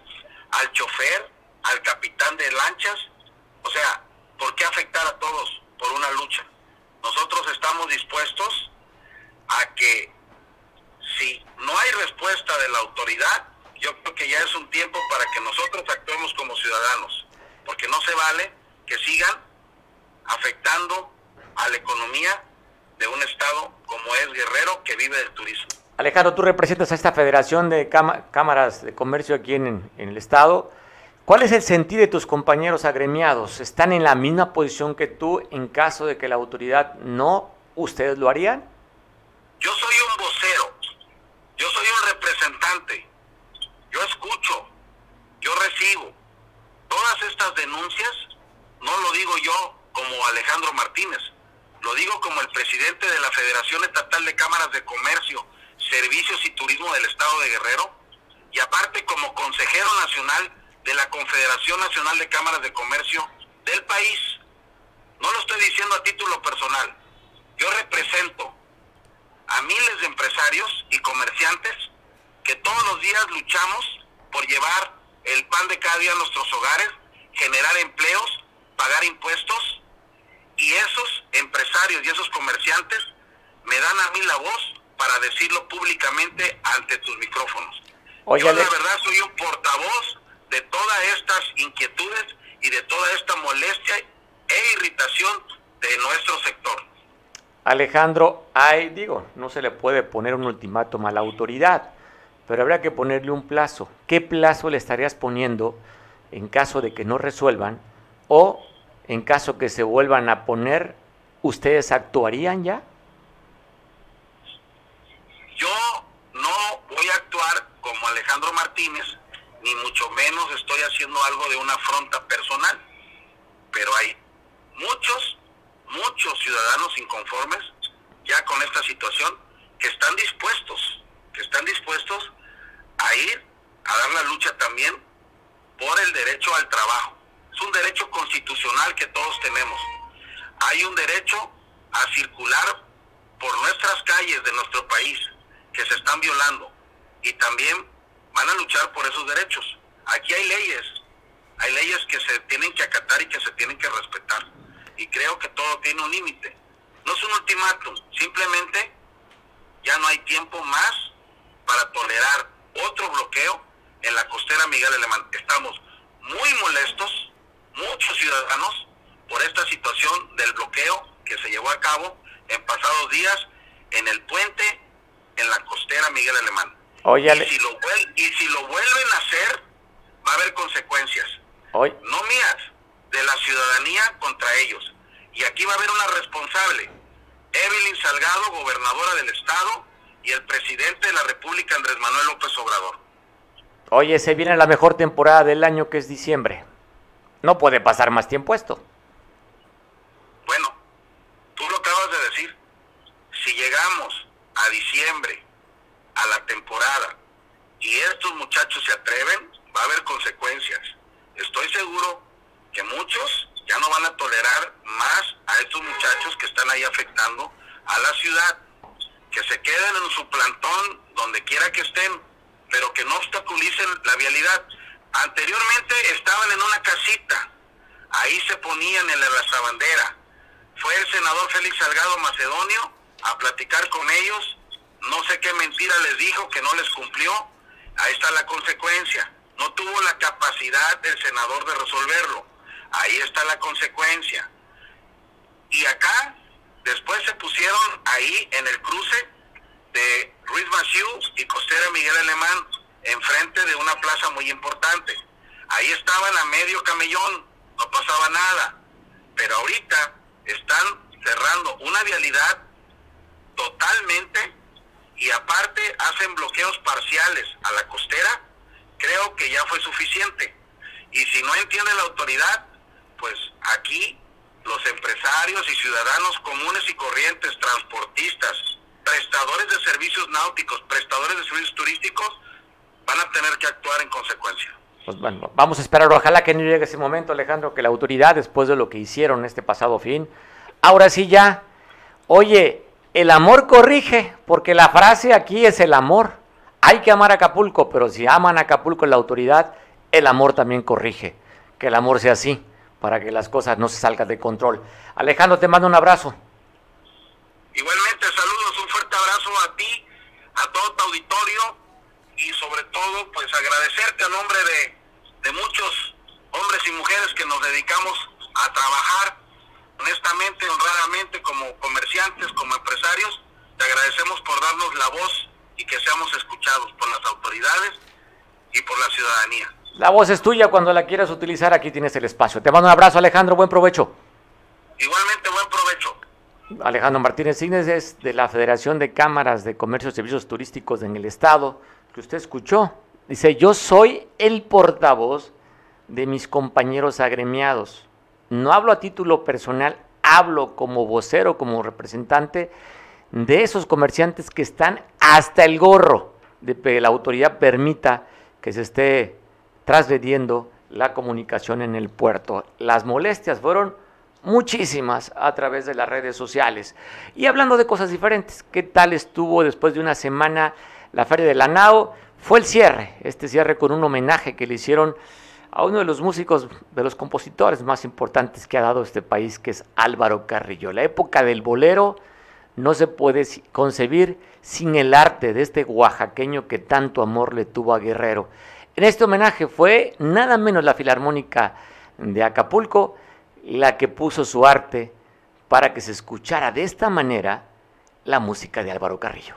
Speaker 4: al chofer, al capitán de lanchas. O sea, ¿por qué afectar a todos por una lucha? Nosotros estamos dispuestos a que si no hay respuesta de la autoridad, yo creo que ya es un tiempo para que nosotros actuemos como ciudadanos, porque no se vale que sigan afectando a la economía de un estado como es Guerrero que vive del turismo.
Speaker 1: Alejandro, tú representas a esta Federación de Cámaras de Comercio aquí en, en el estado. ¿Cuál es el sentido de tus compañeros agremiados? ¿Están en la misma posición que tú en caso de que la autoridad no? ¿Ustedes lo harían?
Speaker 4: Yo soy un vocero, yo soy un representante, yo escucho, yo recibo. Todas estas denuncias no lo digo yo como Alejandro Martínez, lo digo como el presidente de la Federación Estatal de Cámaras de Comercio, Servicios y Turismo del Estado de Guerrero, y aparte como consejero nacional de la Confederación Nacional de Cámaras de Comercio del país. No lo estoy diciendo a título personal. Yo represento a miles de empresarios y comerciantes que todos los días luchamos por llevar el pan de cada día a nuestros hogares, generar empleos, pagar impuestos y esos empresarios y esos comerciantes me dan a mí la voz para decirlo públicamente ante tus micrófonos. Yo la verdad soy un portavoz de todas estas inquietudes y de toda esta molestia e irritación de nuestro sector.
Speaker 1: Alejandro, hay, digo, no se le puede poner un ultimátum a la autoridad, pero habrá que ponerle un plazo. ¿Qué plazo le estarías poniendo en caso de que no resuelvan o en caso que se vuelvan a poner, ustedes actuarían ya?
Speaker 4: Yo no voy a actuar como Alejandro Martínez, ni mucho menos estoy haciendo algo de una afronta personal, pero hay muchos muchos ciudadanos inconformes ya con esta situación que están dispuestos, que están dispuestos a ir a dar la lucha también por el derecho al trabajo. Es un derecho constitucional que todos tenemos. Hay un derecho a circular por nuestras calles de nuestro país que se están violando y también van a luchar por esos derechos. Aquí hay leyes, hay leyes que se tienen que acatar y que se tienen que respetar y creo que todo tiene un límite. No es un ultimátum, simplemente ya no hay tiempo más para tolerar otro bloqueo en la costera Miguel Alemán. Estamos muy molestos, muchos ciudadanos, por esta situación del bloqueo que se llevó a cabo en pasados días en el puente en la costera Miguel Alemán. y, si lo, y si lo vuelven a hacer, va a haber consecuencias. No mías, de la ciudadanía contra ellos. Y aquí va a haber una responsable, Evelyn Salgado, gobernadora del estado, y el presidente de la República, Andrés Manuel López Obrador.
Speaker 1: Oye, se viene la mejor temporada del año que es diciembre. No puede pasar más tiempo esto.
Speaker 4: Bueno, tú lo acabas de decir. Si llegamos a diciembre, a la temporada, y estos muchachos se atreven, va a haber consecuencias. Estoy seguro que muchos ya no van a tolerar más a estos muchachos que están ahí afectando a la ciudad, que se queden en su plantón donde quiera que estén, pero que no obstaculicen la vialidad. Anteriormente estaban en una casita, ahí se ponían en la bandera. Fue el senador Félix Salgado Macedonio a platicar con ellos, no sé qué mentira les dijo que no les cumplió, ahí está la consecuencia. No tuvo la capacidad del senador de resolverlo Ahí está la consecuencia. Y acá, después se pusieron ahí en el cruce de Ruiz Massieu y Costera Miguel Alemán, enfrente de una plaza muy importante. Ahí estaban a medio camellón, no pasaba nada. Pero ahorita están cerrando una vialidad totalmente y aparte hacen bloqueos parciales a la costera creo que ya fue suficiente. Y si no entiende la autoridad, pues aquí los empresarios y ciudadanos comunes y corrientes, transportistas, prestadores de servicios náuticos, prestadores de servicios turísticos, van a tener que actuar en consecuencia.
Speaker 1: Pues bueno, vamos a esperar, ojalá que no llegue ese momento, Alejandro, que la autoridad, después de lo que hicieron este pasado fin, ahora sí ya, oye, el amor corrige, porque la frase aquí es el amor. Hay que amar a Acapulco, pero si aman a Acapulco la autoridad, el amor también corrige. Que el amor sea así, para que las cosas no se salgan de control. Alejandro, te mando un abrazo.
Speaker 4: Igualmente, saludos, un fuerte abrazo a ti, a todo tu auditorio y sobre todo, pues agradecerte a nombre de, de muchos hombres y mujeres que nos dedicamos a trabajar honestamente, honradamente, como comerciantes, como empresarios. Te agradecemos por darnos la voz y que seamos escuchados por las autoridades y por la ciudadanía.
Speaker 1: La voz es tuya cuando la quieras utilizar, aquí tienes el espacio. Te mando un abrazo, Alejandro, buen provecho.
Speaker 4: Igualmente, buen provecho.
Speaker 1: Alejandro Martínez Cines es de la Federación de Cámaras de Comercio y Servicios Turísticos en el Estado, que usted escuchó. Dice, yo soy el portavoz de mis compañeros agremiados. No hablo a título personal, hablo como vocero, como representante de esos comerciantes que están hasta el gorro de que la autoridad permita que se esté trasgrediendo la comunicación en el puerto. Las molestias fueron muchísimas a través de las redes sociales. Y hablando de cosas diferentes, ¿qué tal estuvo después de una semana la Feria de la NAO? Fue el cierre, este cierre con un homenaje que le hicieron a uno de los músicos, de los compositores más importantes que ha dado este país, que es Álvaro Carrillo. La época del bolero no se puede concebir sin el arte de este oaxaqueño que tanto amor le tuvo a Guerrero. En este homenaje fue nada menos la Filarmónica de Acapulco la que puso su arte para que se escuchara de esta manera la música de Álvaro Carrillo.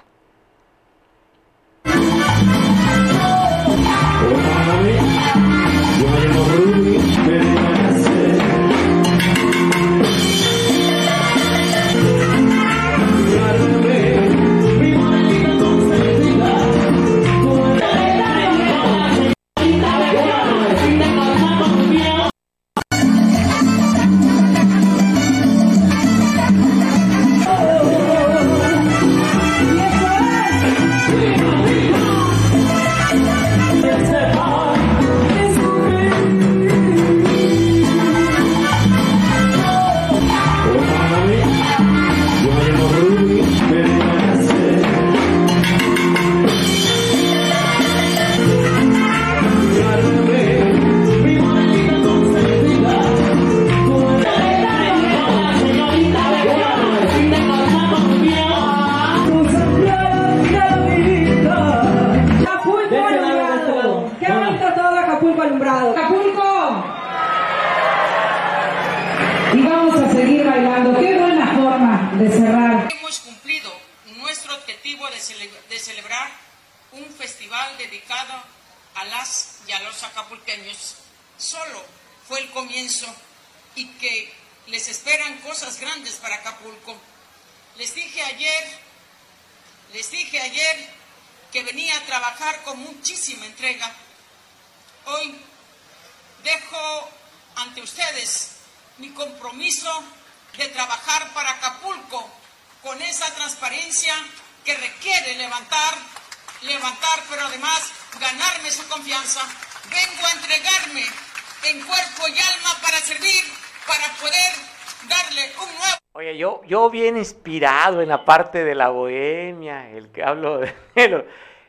Speaker 1: Inspirado en la parte de la bohemia, el que hablo de *laughs*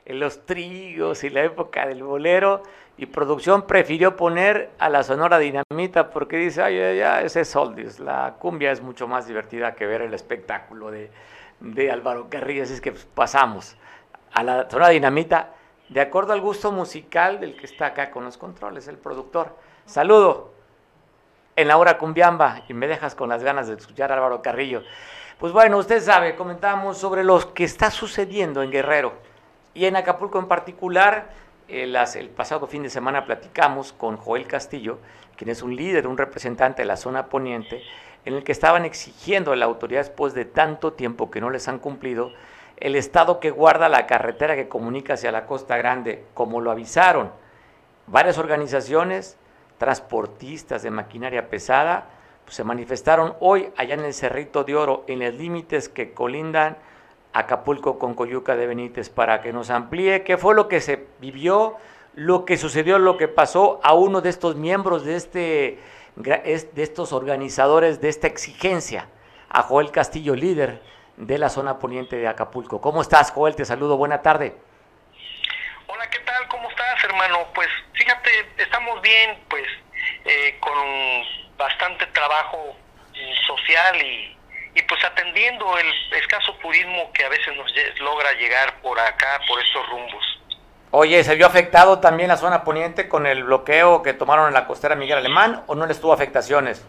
Speaker 1: los, trigos y la época del bolero, y producción prefirió poner a la Sonora Dinamita porque dice, ay, ya, ese es Soldis, la cumbia es mucho más divertida que ver el espectáculo de, de Álvaro Carrillo, así es que pasamos a la Sonora Dinamita de acuerdo al gusto musical del que está acá con los controles, el productor. Saludo en la hora cumbiamba y me dejas con las ganas de escuchar a Álvaro Carrillo. Pues bueno, usted sabe, comentamos sobre lo que está sucediendo en Guerrero y en Acapulco en particular. Eh, el pasado fin de semana platicamos con Joel Castillo, quien es un líder, un representante de la zona poniente, en el que estaban exigiendo a la autoridad después de tanto tiempo que no les han cumplido el estado que guarda la carretera que comunica hacia la Costa Grande, como lo avisaron varias organizaciones, transportistas de maquinaria pesada, pues, se manifestaron hoy allá en el Cerrito de Oro, en los límites que colindan Acapulco con Coyuca de Benítez, para que nos amplíe qué fue lo que se vivió, lo que sucedió, lo que pasó a uno de estos miembros de, este, de estos organizadores de esta exigencia, a Joel Castillo, líder de la zona poniente de Acapulco. ¿Cómo estás, Joel? Te saludo, buena tarde.
Speaker 5: Hola, ¿qué tal? ¿Cómo estás, hermano? Pues fíjate, estamos bien, pues eh, con bastante trabajo social y, y pues atendiendo el escaso turismo que a veces nos logra llegar por acá, por estos rumbos.
Speaker 1: Oye, ¿se vio afectado también la zona poniente con el bloqueo que tomaron en la costera Miguel Alemán o no les tuvo afectaciones?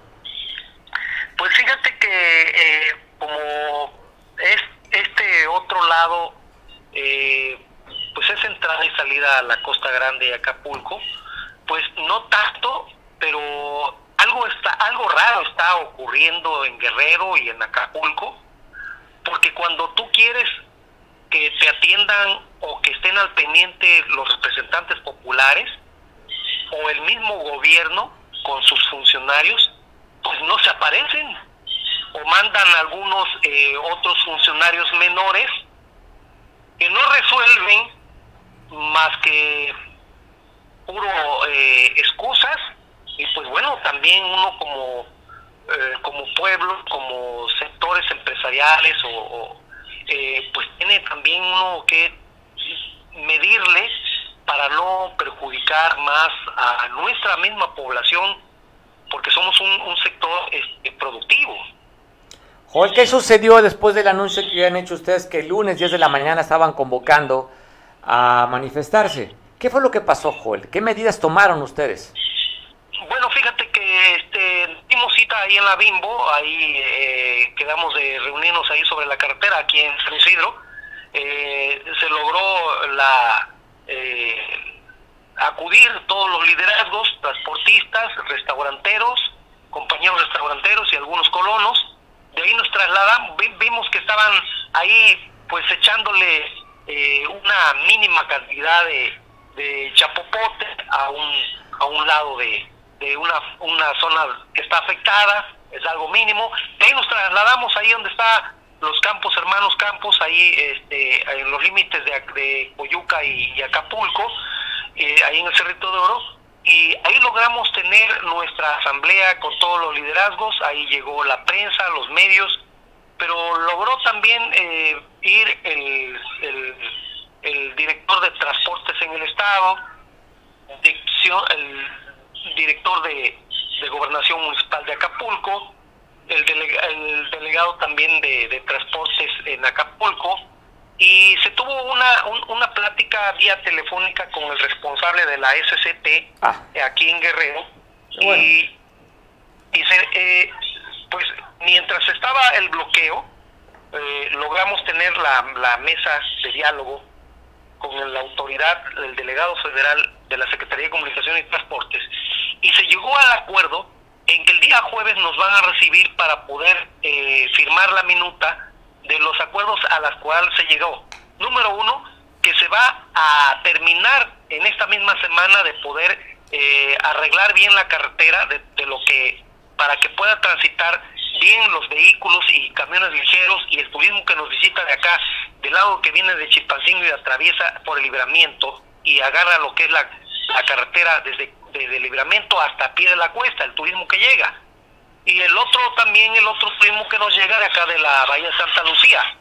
Speaker 5: Pues fíjate que eh, como es este otro lado, eh, pues es entrada y salida a la Costa Grande y Acapulco, pues no tanto, pero algo está algo raro está ocurriendo en Guerrero y en Acapulco porque cuando tú quieres que te atiendan o que estén al pendiente los representantes populares o el mismo gobierno con sus funcionarios pues no se aparecen o mandan algunos eh, otros funcionarios menores que no resuelven más que puro eh, excusas y pues bueno, también uno como, eh, como pueblo, como sectores empresariales o, eh, pues tiene también uno que medirle para no perjudicar más a nuestra misma población, porque somos un, sector este, productivo.
Speaker 1: ¿qué sucedió después del anuncio que han hecho ustedes que el lunes 10 de la mañana estaban convocando a manifestarse? ¿Qué fue lo que pasó, Joel? ¿Qué medidas tomaron ustedes?
Speaker 5: Bueno, fíjate que este, dimos cita ahí en la Bimbo, ahí eh, quedamos de reunirnos ahí sobre la carretera, aquí en San Isidro. Eh, se logró la eh, acudir todos los liderazgos, transportistas, restauranteros, compañeros restauranteros y algunos colonos. De ahí nos trasladamos, vimos que estaban ahí pues echándole una mínima cantidad de, de chapopote a un, a un lado de, de una, una zona que está afectada, es algo mínimo. De ahí nos trasladamos ahí donde está los campos, hermanos campos, ahí este, en los límites de, de Coyuca y, Acapulco, eh, ahí en el Cerrito de Oro, y ahí logramos tener nuestra asamblea con todos los liderazgos, ahí llegó la prensa, los medios, pero logró también eh, ir el, el, el, director de transportes en el estado, el director de, Gobernación Municipal de Acapulco, el, el delegado también de, Transportes en Acapulco, y se tuvo una, una plática vía telefónica con el responsable de la SCT ah. aquí en Guerrero, y, y eh, pues mientras estaba el bloqueo, eh, logramos tener la, mesa de diálogo con la autoridad del delegado federal de la Secretaría de Comunicación y Transportes y se llegó al acuerdo en que el día jueves nos van a recibir para poder eh, firmar la minuta de los acuerdos a los cuales se llegó. Número uno, que se va a terminar en esta misma semana de poder eh, arreglar bien la carretera de, lo que para que pueda transitar bien los vehículos y camiones ligeros y el turismo que nos visita de acá, del lado que viene de Chilpancingo y atraviesa por el libramiento y agarra lo que es la, la carretera desde de, libramiento hasta pie de la cuesta, el turismo que llega. Y el otro también, el otro turismo que nos llega de acá de la Bahía de Santa Lucía.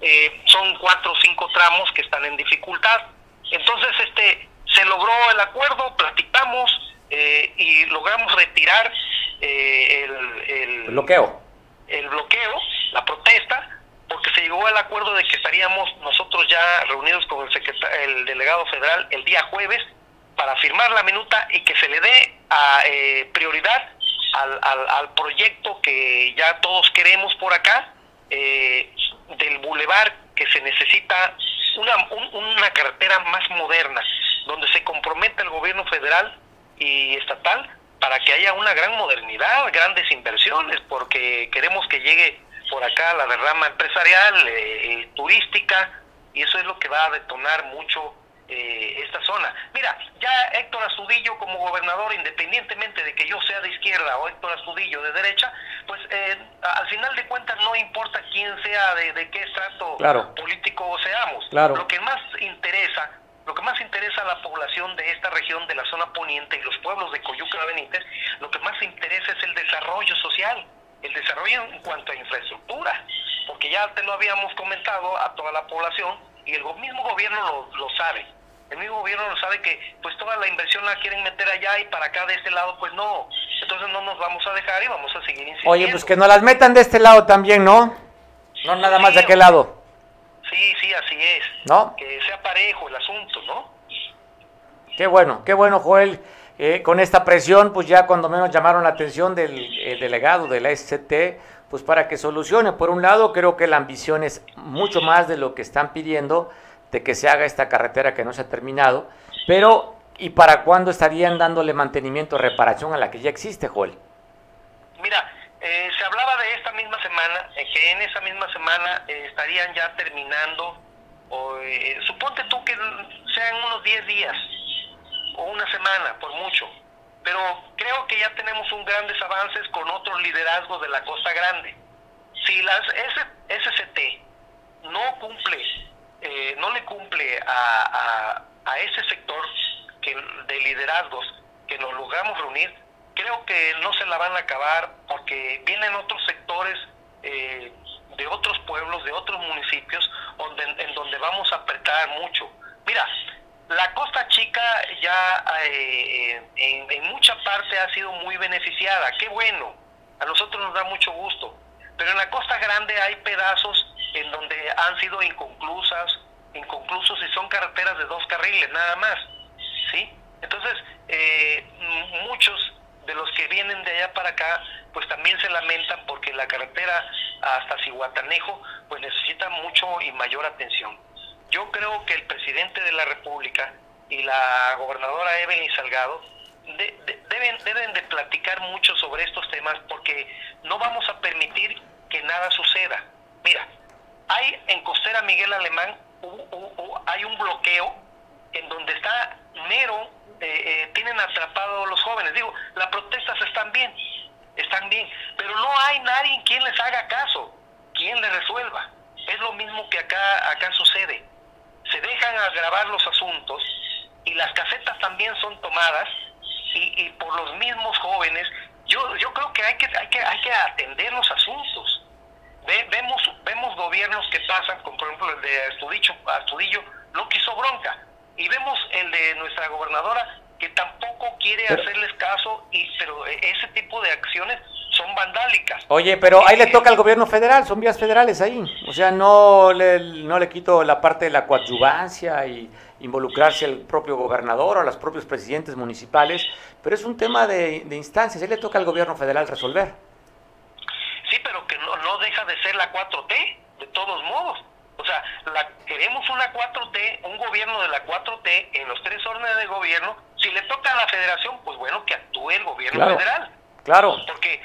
Speaker 5: Eh, son cuatro o cinco tramos que están en dificultad. Entonces, este, se logró el acuerdo, platicamos eh, y logramos retirar eh, el,
Speaker 1: bloqueo.
Speaker 5: El bloqueo, la protesta, porque se llegó al acuerdo de que estaríamos nosotros ya reunidos con el, el delegado federal el día jueves para firmar la minuta y que se le dé a, eh, prioridad al, al, proyecto que ya todos queremos por acá, eh, del bulevar que se necesita una, una carretera más moderna, donde se comprometa el gobierno federal y estatal para que haya una gran modernidad, grandes inversiones, porque queremos que llegue por acá la derrama empresarial, eh, turística, y eso es lo que va a detonar mucho eh, estas zona. Mira, ya Héctor Astudillo como gobernador, independientemente de que yo sea de izquierda o Héctor Astudillo de derecha, pues eh, al final de cuentas no importa quién sea, de, de qué estrato político seamos. Lo que más interesa lo que más interesa a la población de esta región, de la zona poniente y los pueblos de Coyuca Benítez, lo que más interesa es el desarrollo social, el desarrollo en cuanto a infraestructura, porque ya te lo habíamos comentado a toda la población y el mismo gobierno lo, sabe. El mismo gobierno lo sabe que pues toda la inversión la quieren meter allá y para acá de este lado pues no. Entonces no nos vamos a dejar y vamos a seguir insistiendo.
Speaker 1: Oye, pues que nos las metan de este lado también, ¿no? No nada más de aquel lado.
Speaker 5: Sí, sí, así es.
Speaker 1: ¿No?
Speaker 5: Que sea parejo el asunto, ¿no?
Speaker 1: Qué bueno, qué bueno, Joel. Eh, con esta presión, pues ya cuando menos llamaron la atención del delegado de la SCT, pues para que solucione. Por un lado, creo que la ambición es mucho más de lo que están pidiendo, de que se haga esta carretera que no se ha terminado, pero ¿y para cuándo estarían dándole mantenimiento, reparación a la que ya existe, Joel?
Speaker 5: Mira, eh, se hablaba de esta misma semana, eh, que en esa misma semana eh, estarían ya terminando, o, suponte tú que sean unos 10 días o una semana, por mucho, pero creo que ya tenemos un grandes avances con otros liderazgos de la Costa Grande. Si las SCT no cumple, eh, no le cumple a, a, ese sector que, de liderazgos que nos logramos reunir, creo que no se la van a acabar porque vienen otros sectores eh, de otros pueblos, de otros municipios, donde, en donde vamos a apretar mucho. Mira, la Costa Chica ya eh, en, mucha parte ha sido muy beneficiada, qué bueno, a nosotros nos da mucho gusto, pero en la Costa Grande hay pedazos en donde han sido inconclusas, inconclusos y son carreteras de dos carriles nada más, ¿sí? Entonces, eh, muchos de los que vienen de allá para acá, pues también se lamentan porque la carretera hasta Cihuatanejo, pues necesita mucho y mayor atención. Yo creo que el presidente de la República y la gobernadora Evelyn Salgado deben, deben de platicar mucho sobre estos temas porque no vamos a permitir que nada suceda. Mira, hay en Costera Miguel Alemán hay un bloqueo en donde está mero, eh, eh, tienen atrapados los jóvenes. Digo, las protestas están bien, están bien, pero no hay nadie quien les haga caso, quien les resuelva. Es lo mismo que acá, acá sucede se dejan a grabar los asuntos y las casetas también son tomadas y, por los mismos jóvenes. Yo, yo creo que hay que, hay que, hay que atender los asuntos. vemos, vemos gobiernos que pasan, como por ejemplo el de Astudillo, Astudillo no quiso bronca. Y vemos el de nuestra gobernadora que tampoco quiere hacerles caso, y, pero ese tipo de acciones son vandálicas.
Speaker 1: Oye, pero ahí le toca al gobierno federal, son vías federales ahí. O sea, no le, no le quito la parte de la coadyuvancia y involucrarse el propio gobernador o los propios presidentes municipales, pero es un tema de, de instancias, ahí le toca al gobierno federal resolver.
Speaker 5: Sí, pero que no, no deja de ser la 4T, de todos modos. Queremos una 4T, un gobierno de la 4T en los tres órdenes de gobierno. Si le toca a la federación, pues bueno, que actúe el gobierno federal.
Speaker 1: Claro.
Speaker 5: Porque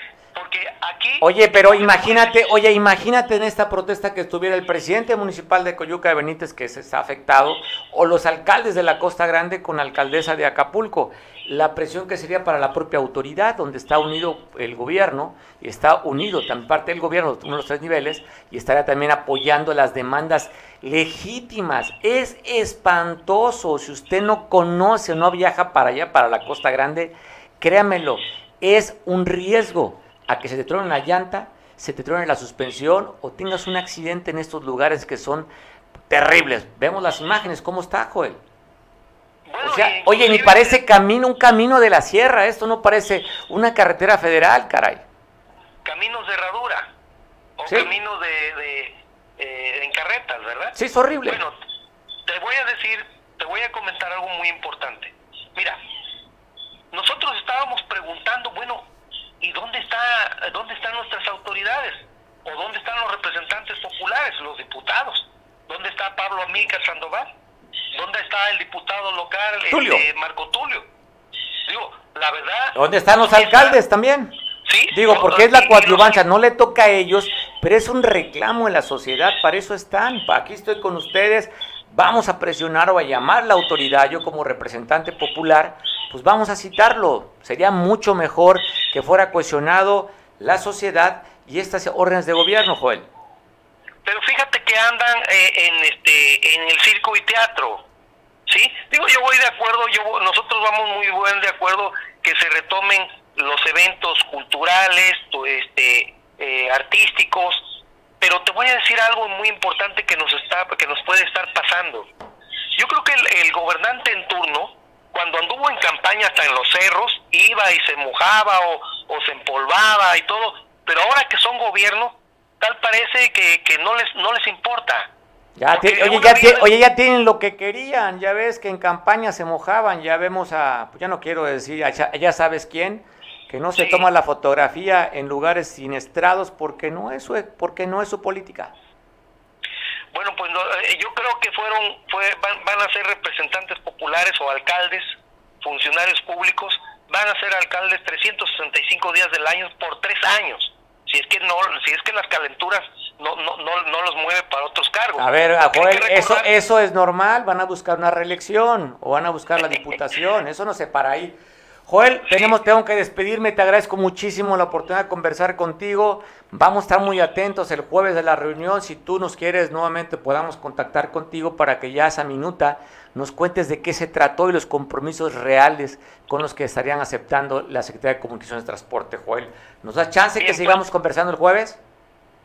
Speaker 5: aquí...
Speaker 1: Oye, pero imagínate, oye, imagínate en esta protesta que estuviera el presidente municipal de Coyuca de Benítez, que se está afectado, o los alcaldes de la Costa Grande con la alcaldesa de Acapulco. La presión que sería para la propia autoridad, donde está unido el gobierno, y está unido también parte del gobierno, uno de los tres niveles, y estaría también apoyando las demandas legítimas. Es espantoso. Si usted no conoce o no viaja para allá, para la Costa Grande, créamelo, es un riesgo a que se te truene la llanta, se te truene la suspensión o tengas un accidente en estos lugares que son terribles. Vemos las imágenes, ¿cómo está, Joel? o sea, oye, ni parece camino, un camino de la sierra, esto no parece una carretera federal, caray.
Speaker 5: Caminos de herradura, o caminos de, eh, en carretas, ¿verdad?
Speaker 1: Sí, es horrible.
Speaker 5: Bueno, te voy a decir, te voy a comentar algo muy importante. Mira, nosotros estábamos preguntando, bueno, ¿Y dónde, está, dónde están nuestras autoridades? ¿O dónde están los representantes populares, los diputados? ¿Dónde está Pablo Amílcar Sandoval? ¿Dónde está el diputado local, este, Marco Tulio? Digo, la verdad...
Speaker 1: ¿Dónde están los alcaldes también?
Speaker 5: Sí.
Speaker 1: Digo, porque es la coadyuvancia, no le toca a ellos, pero es un reclamo en la sociedad, para eso están. Aquí estoy con ustedes, vamos a presionar o a llamar la autoridad, yo como representante popular, pues vamos a citarlo. Sería mucho mejor que fuera cuestionado la sociedad y estas órdenes de gobierno, Joel.
Speaker 5: Pero fíjate que andan eh, en este en el circo y teatro, ¿sí? Digo, yo voy de acuerdo, yo nosotros vamos muy buen de acuerdo que se retomen los eventos culturales, este, eh, artísticos, pero te voy a decir algo muy importante que nos está que nos puede estar pasando. Yo creo que el, gobernante en turno, cuando anduvo en campaña hasta en los cerros, iba y se mojaba o, o se empolvaba y todo, pero ahora que son gobierno, tal parece que, que no les no les importa.
Speaker 1: Ya oye, ya oye, ya tienen lo que querían, ya ves que en campaña se mojaban, ya vemos a, pues ya no quiero decir, ya, ya sabes quién, que no se toma la fotografía en lugares siniestrados porque no es su, porque no es su política.
Speaker 5: Bueno, pues eh, yo creo que fueron fue, van, van, a ser representantes populares o alcaldes, funcionarios públicos, van a ser alcaldes 365 días del año por tres años. Si es que no, si es que las calenturas no, no, no, no los mueve para otros cargos.
Speaker 1: A ver, Joel, eso, eso es normal, van a buscar una reelección o van a buscar la diputación, eso no se para ahí. Joel, tenemos, tengo que despedirme, te agradezco muchísimo la oportunidad de conversar contigo. Vamos a estar muy atentos el jueves de la reunión. Si tú nos quieres nuevamente podamos contactar contigo para que ya esa minuta nos cuentes de qué se trató y los compromisos reales con los que estarían aceptando la Secretaría de Comunicaciones y Transporte, Joel. ¿Nos da chance que pues. sigamos conversando el jueves?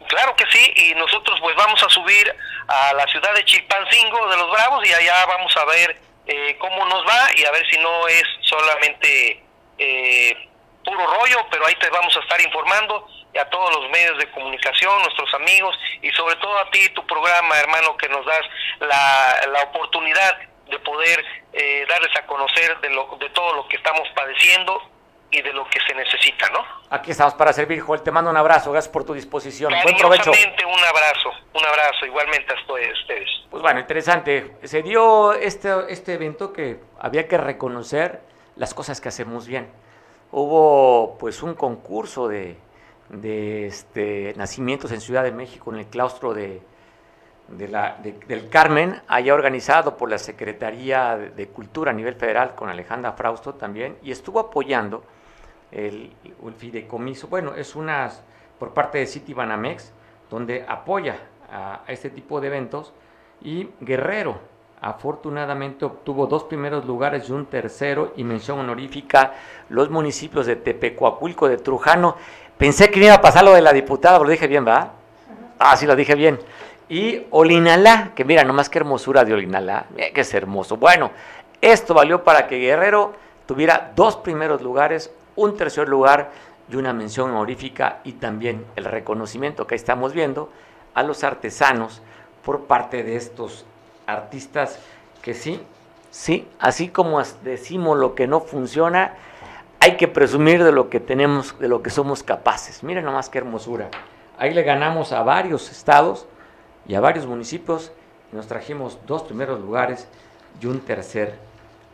Speaker 5: Claro que sí, y nosotros pues vamos a subir a la ciudad de Chilpancingo de los Bravos y allá vamos a ver eh, cómo nos va y a ver si no es solamente eh, puro rollo, pero ahí te vamos a estar informando a todos los medios de comunicación, nuestros amigos y sobre todo a ti, tu programa, hermano, que nos das la, la oportunidad de poder eh, darles a conocer de, lo, de todo lo que estamos padeciendo y de lo que se necesita, ¿no?
Speaker 1: Aquí estamos para servir, Joel. Te mando un abrazo, gracias por tu disposición. Buen provecho.
Speaker 5: un abrazo, un abrazo, igualmente a ustedes.
Speaker 1: Pues bueno, interesante. Se dio este, este evento que había que reconocer las cosas que hacemos bien. Hubo pues un concurso de, de este, nacimientos en Ciudad de México, en el claustro de, de la, del Carmen, allá organizado por la Secretaría de Cultura a nivel federal con Alejandra Frausto también, y estuvo apoyando el, fideicomiso, bueno, es una por parte de City Banamex, donde apoya a, este tipo de eventos, y Guerrero afortunadamente obtuvo dos primeros lugares y un tercero, y mención honorífica los municipios de Tepecuapulco, de Trujano. Pensé que iba a pasar lo de la diputada, lo dije bien, ¿verdad? Ah, sí, lo dije bien. Y Olinalá, que mira, nomás qué hermosura de Olinalá, mira que es hermoso. Bueno, esto valió para que Guerrero tuviera dos primeros lugares, un tercer lugar y una mención honorífica y también el reconocimiento que estamos viendo a los artesanos por parte de estos artistas que sí, sí, así como decimos lo que no funciona, hay que presumir de lo que tenemos, de lo que somos capaces. Miren nomás qué hermosura. Ahí le ganamos a varios estados y a varios municipios nos trajimos dos primeros lugares y un tercer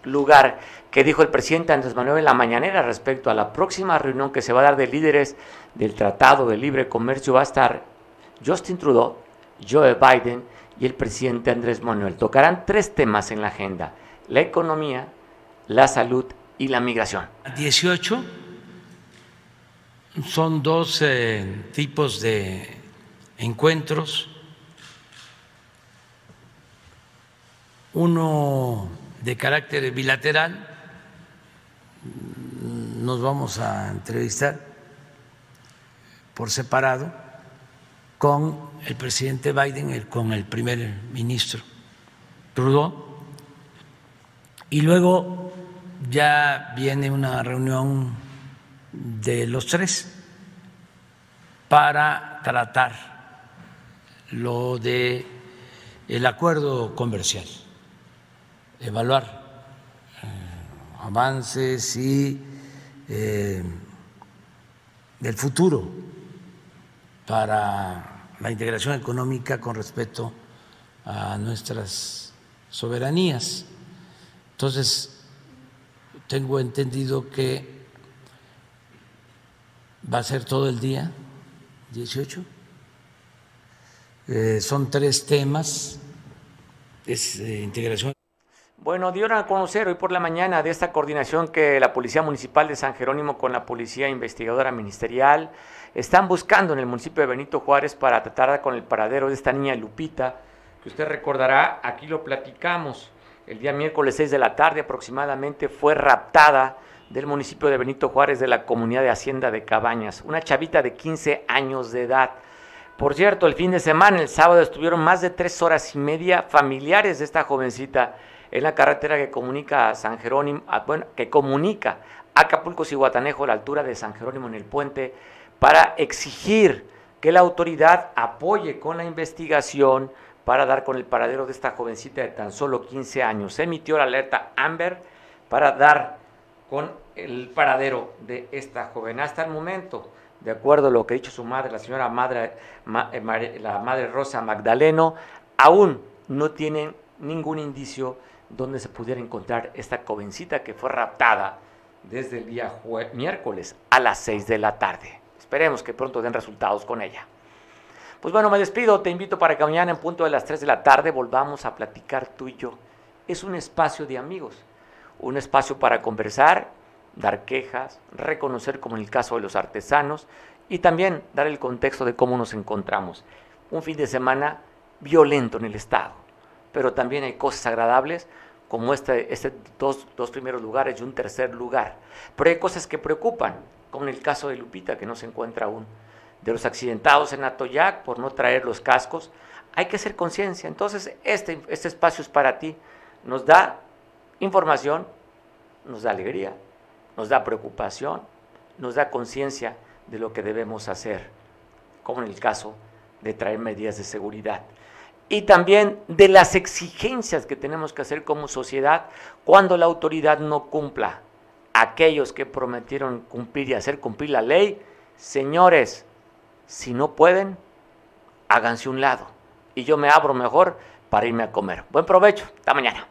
Speaker 1: lugar que dijo el presidente Andrés Manuel en la mañanera respecto a la próxima reunión que se va a dar de líderes del Tratado de Libre Comercio. Va a estar Justin Trudeau, Joe Biden y el presidente Andrés Manuel. Tocarán tres temas en la agenda, la economía, la salud y la migración.
Speaker 6: 18 son dos tipos de encuentros. Uno de carácter bilateral, nos vamos a entrevistar por separado con el presidente Biden, con el primer ministro Trudeau, y luego ya viene una reunión de los tres para tratar lo de el acuerdo comercial evaluar avances y eh, del futuro para la integración económica con respecto a nuestras soberanías. Entonces, tengo entendido que va a ser todo el día, 18. Eh, son tres temas es eh, integración.
Speaker 1: Bueno, dieron a conocer hoy por la mañana de esta coordinación que la Policía Municipal de San Jerónimo con la Policía Investigadora Ministerial están buscando en el municipio de Benito Juárez para tratar con el paradero de esta niña Lupita, que usted recordará, aquí lo platicamos, el día miércoles 6 de la tarde aproximadamente fue raptada del municipio de Benito Juárez de la comunidad de Hacienda de Cabañas, una chavita de 15 años de edad. Por cierto, el fin de semana, el sábado, estuvieron más de tres horas y media familiares de esta jovencita en la carretera que comunica a San Jerónimo, bueno, que comunica Acapulco y Guatanejo a la altura de San Jerónimo en el puente para exigir que la autoridad apoye con la investigación para dar con el paradero de esta jovencita de tan solo 15 años. Se emitió la alerta Amber para dar con el paradero de esta joven. Hasta el momento, de acuerdo a lo que ha dicho su madre, la señora madre, eh, la madre Rosa Magdaleno, aún no tienen ningún indicio donde se pudiera encontrar esta jovencita que fue raptada desde el día miércoles a las 6 de la tarde. Esperemos que pronto den resultados con ella. Pues bueno, me despido, te invito para que mañana en punto de las 3 de la tarde volvamos a platicar tú y yo. Es un espacio de amigos, un espacio para conversar, dar quejas, reconocer como en el caso de los artesanos y también dar el contexto de cómo nos encontramos. Un fin de semana violento en el Estado, pero también hay cosas agradables como este, este dos, dos primeros lugares y un tercer lugar. Pero hay cosas que preocupan, como en el caso de Lupita, que no se encuentra aún, de los accidentados en Atoyac por no traer los cascos. Hay que hacer conciencia. Entonces, este, este espacio es para ti. Nos da información, nos da alegría, nos da preocupación, nos da conciencia de lo que debemos hacer, como en el caso de traer medidas de seguridad. Y también de las exigencias que tenemos que hacer como sociedad cuando la autoridad no cumpla. Aquellos que prometieron cumplir y hacer cumplir la ley, señores, si no pueden, háganse un lado. Y yo me abro mejor para irme a comer. Buen provecho. Hasta mañana.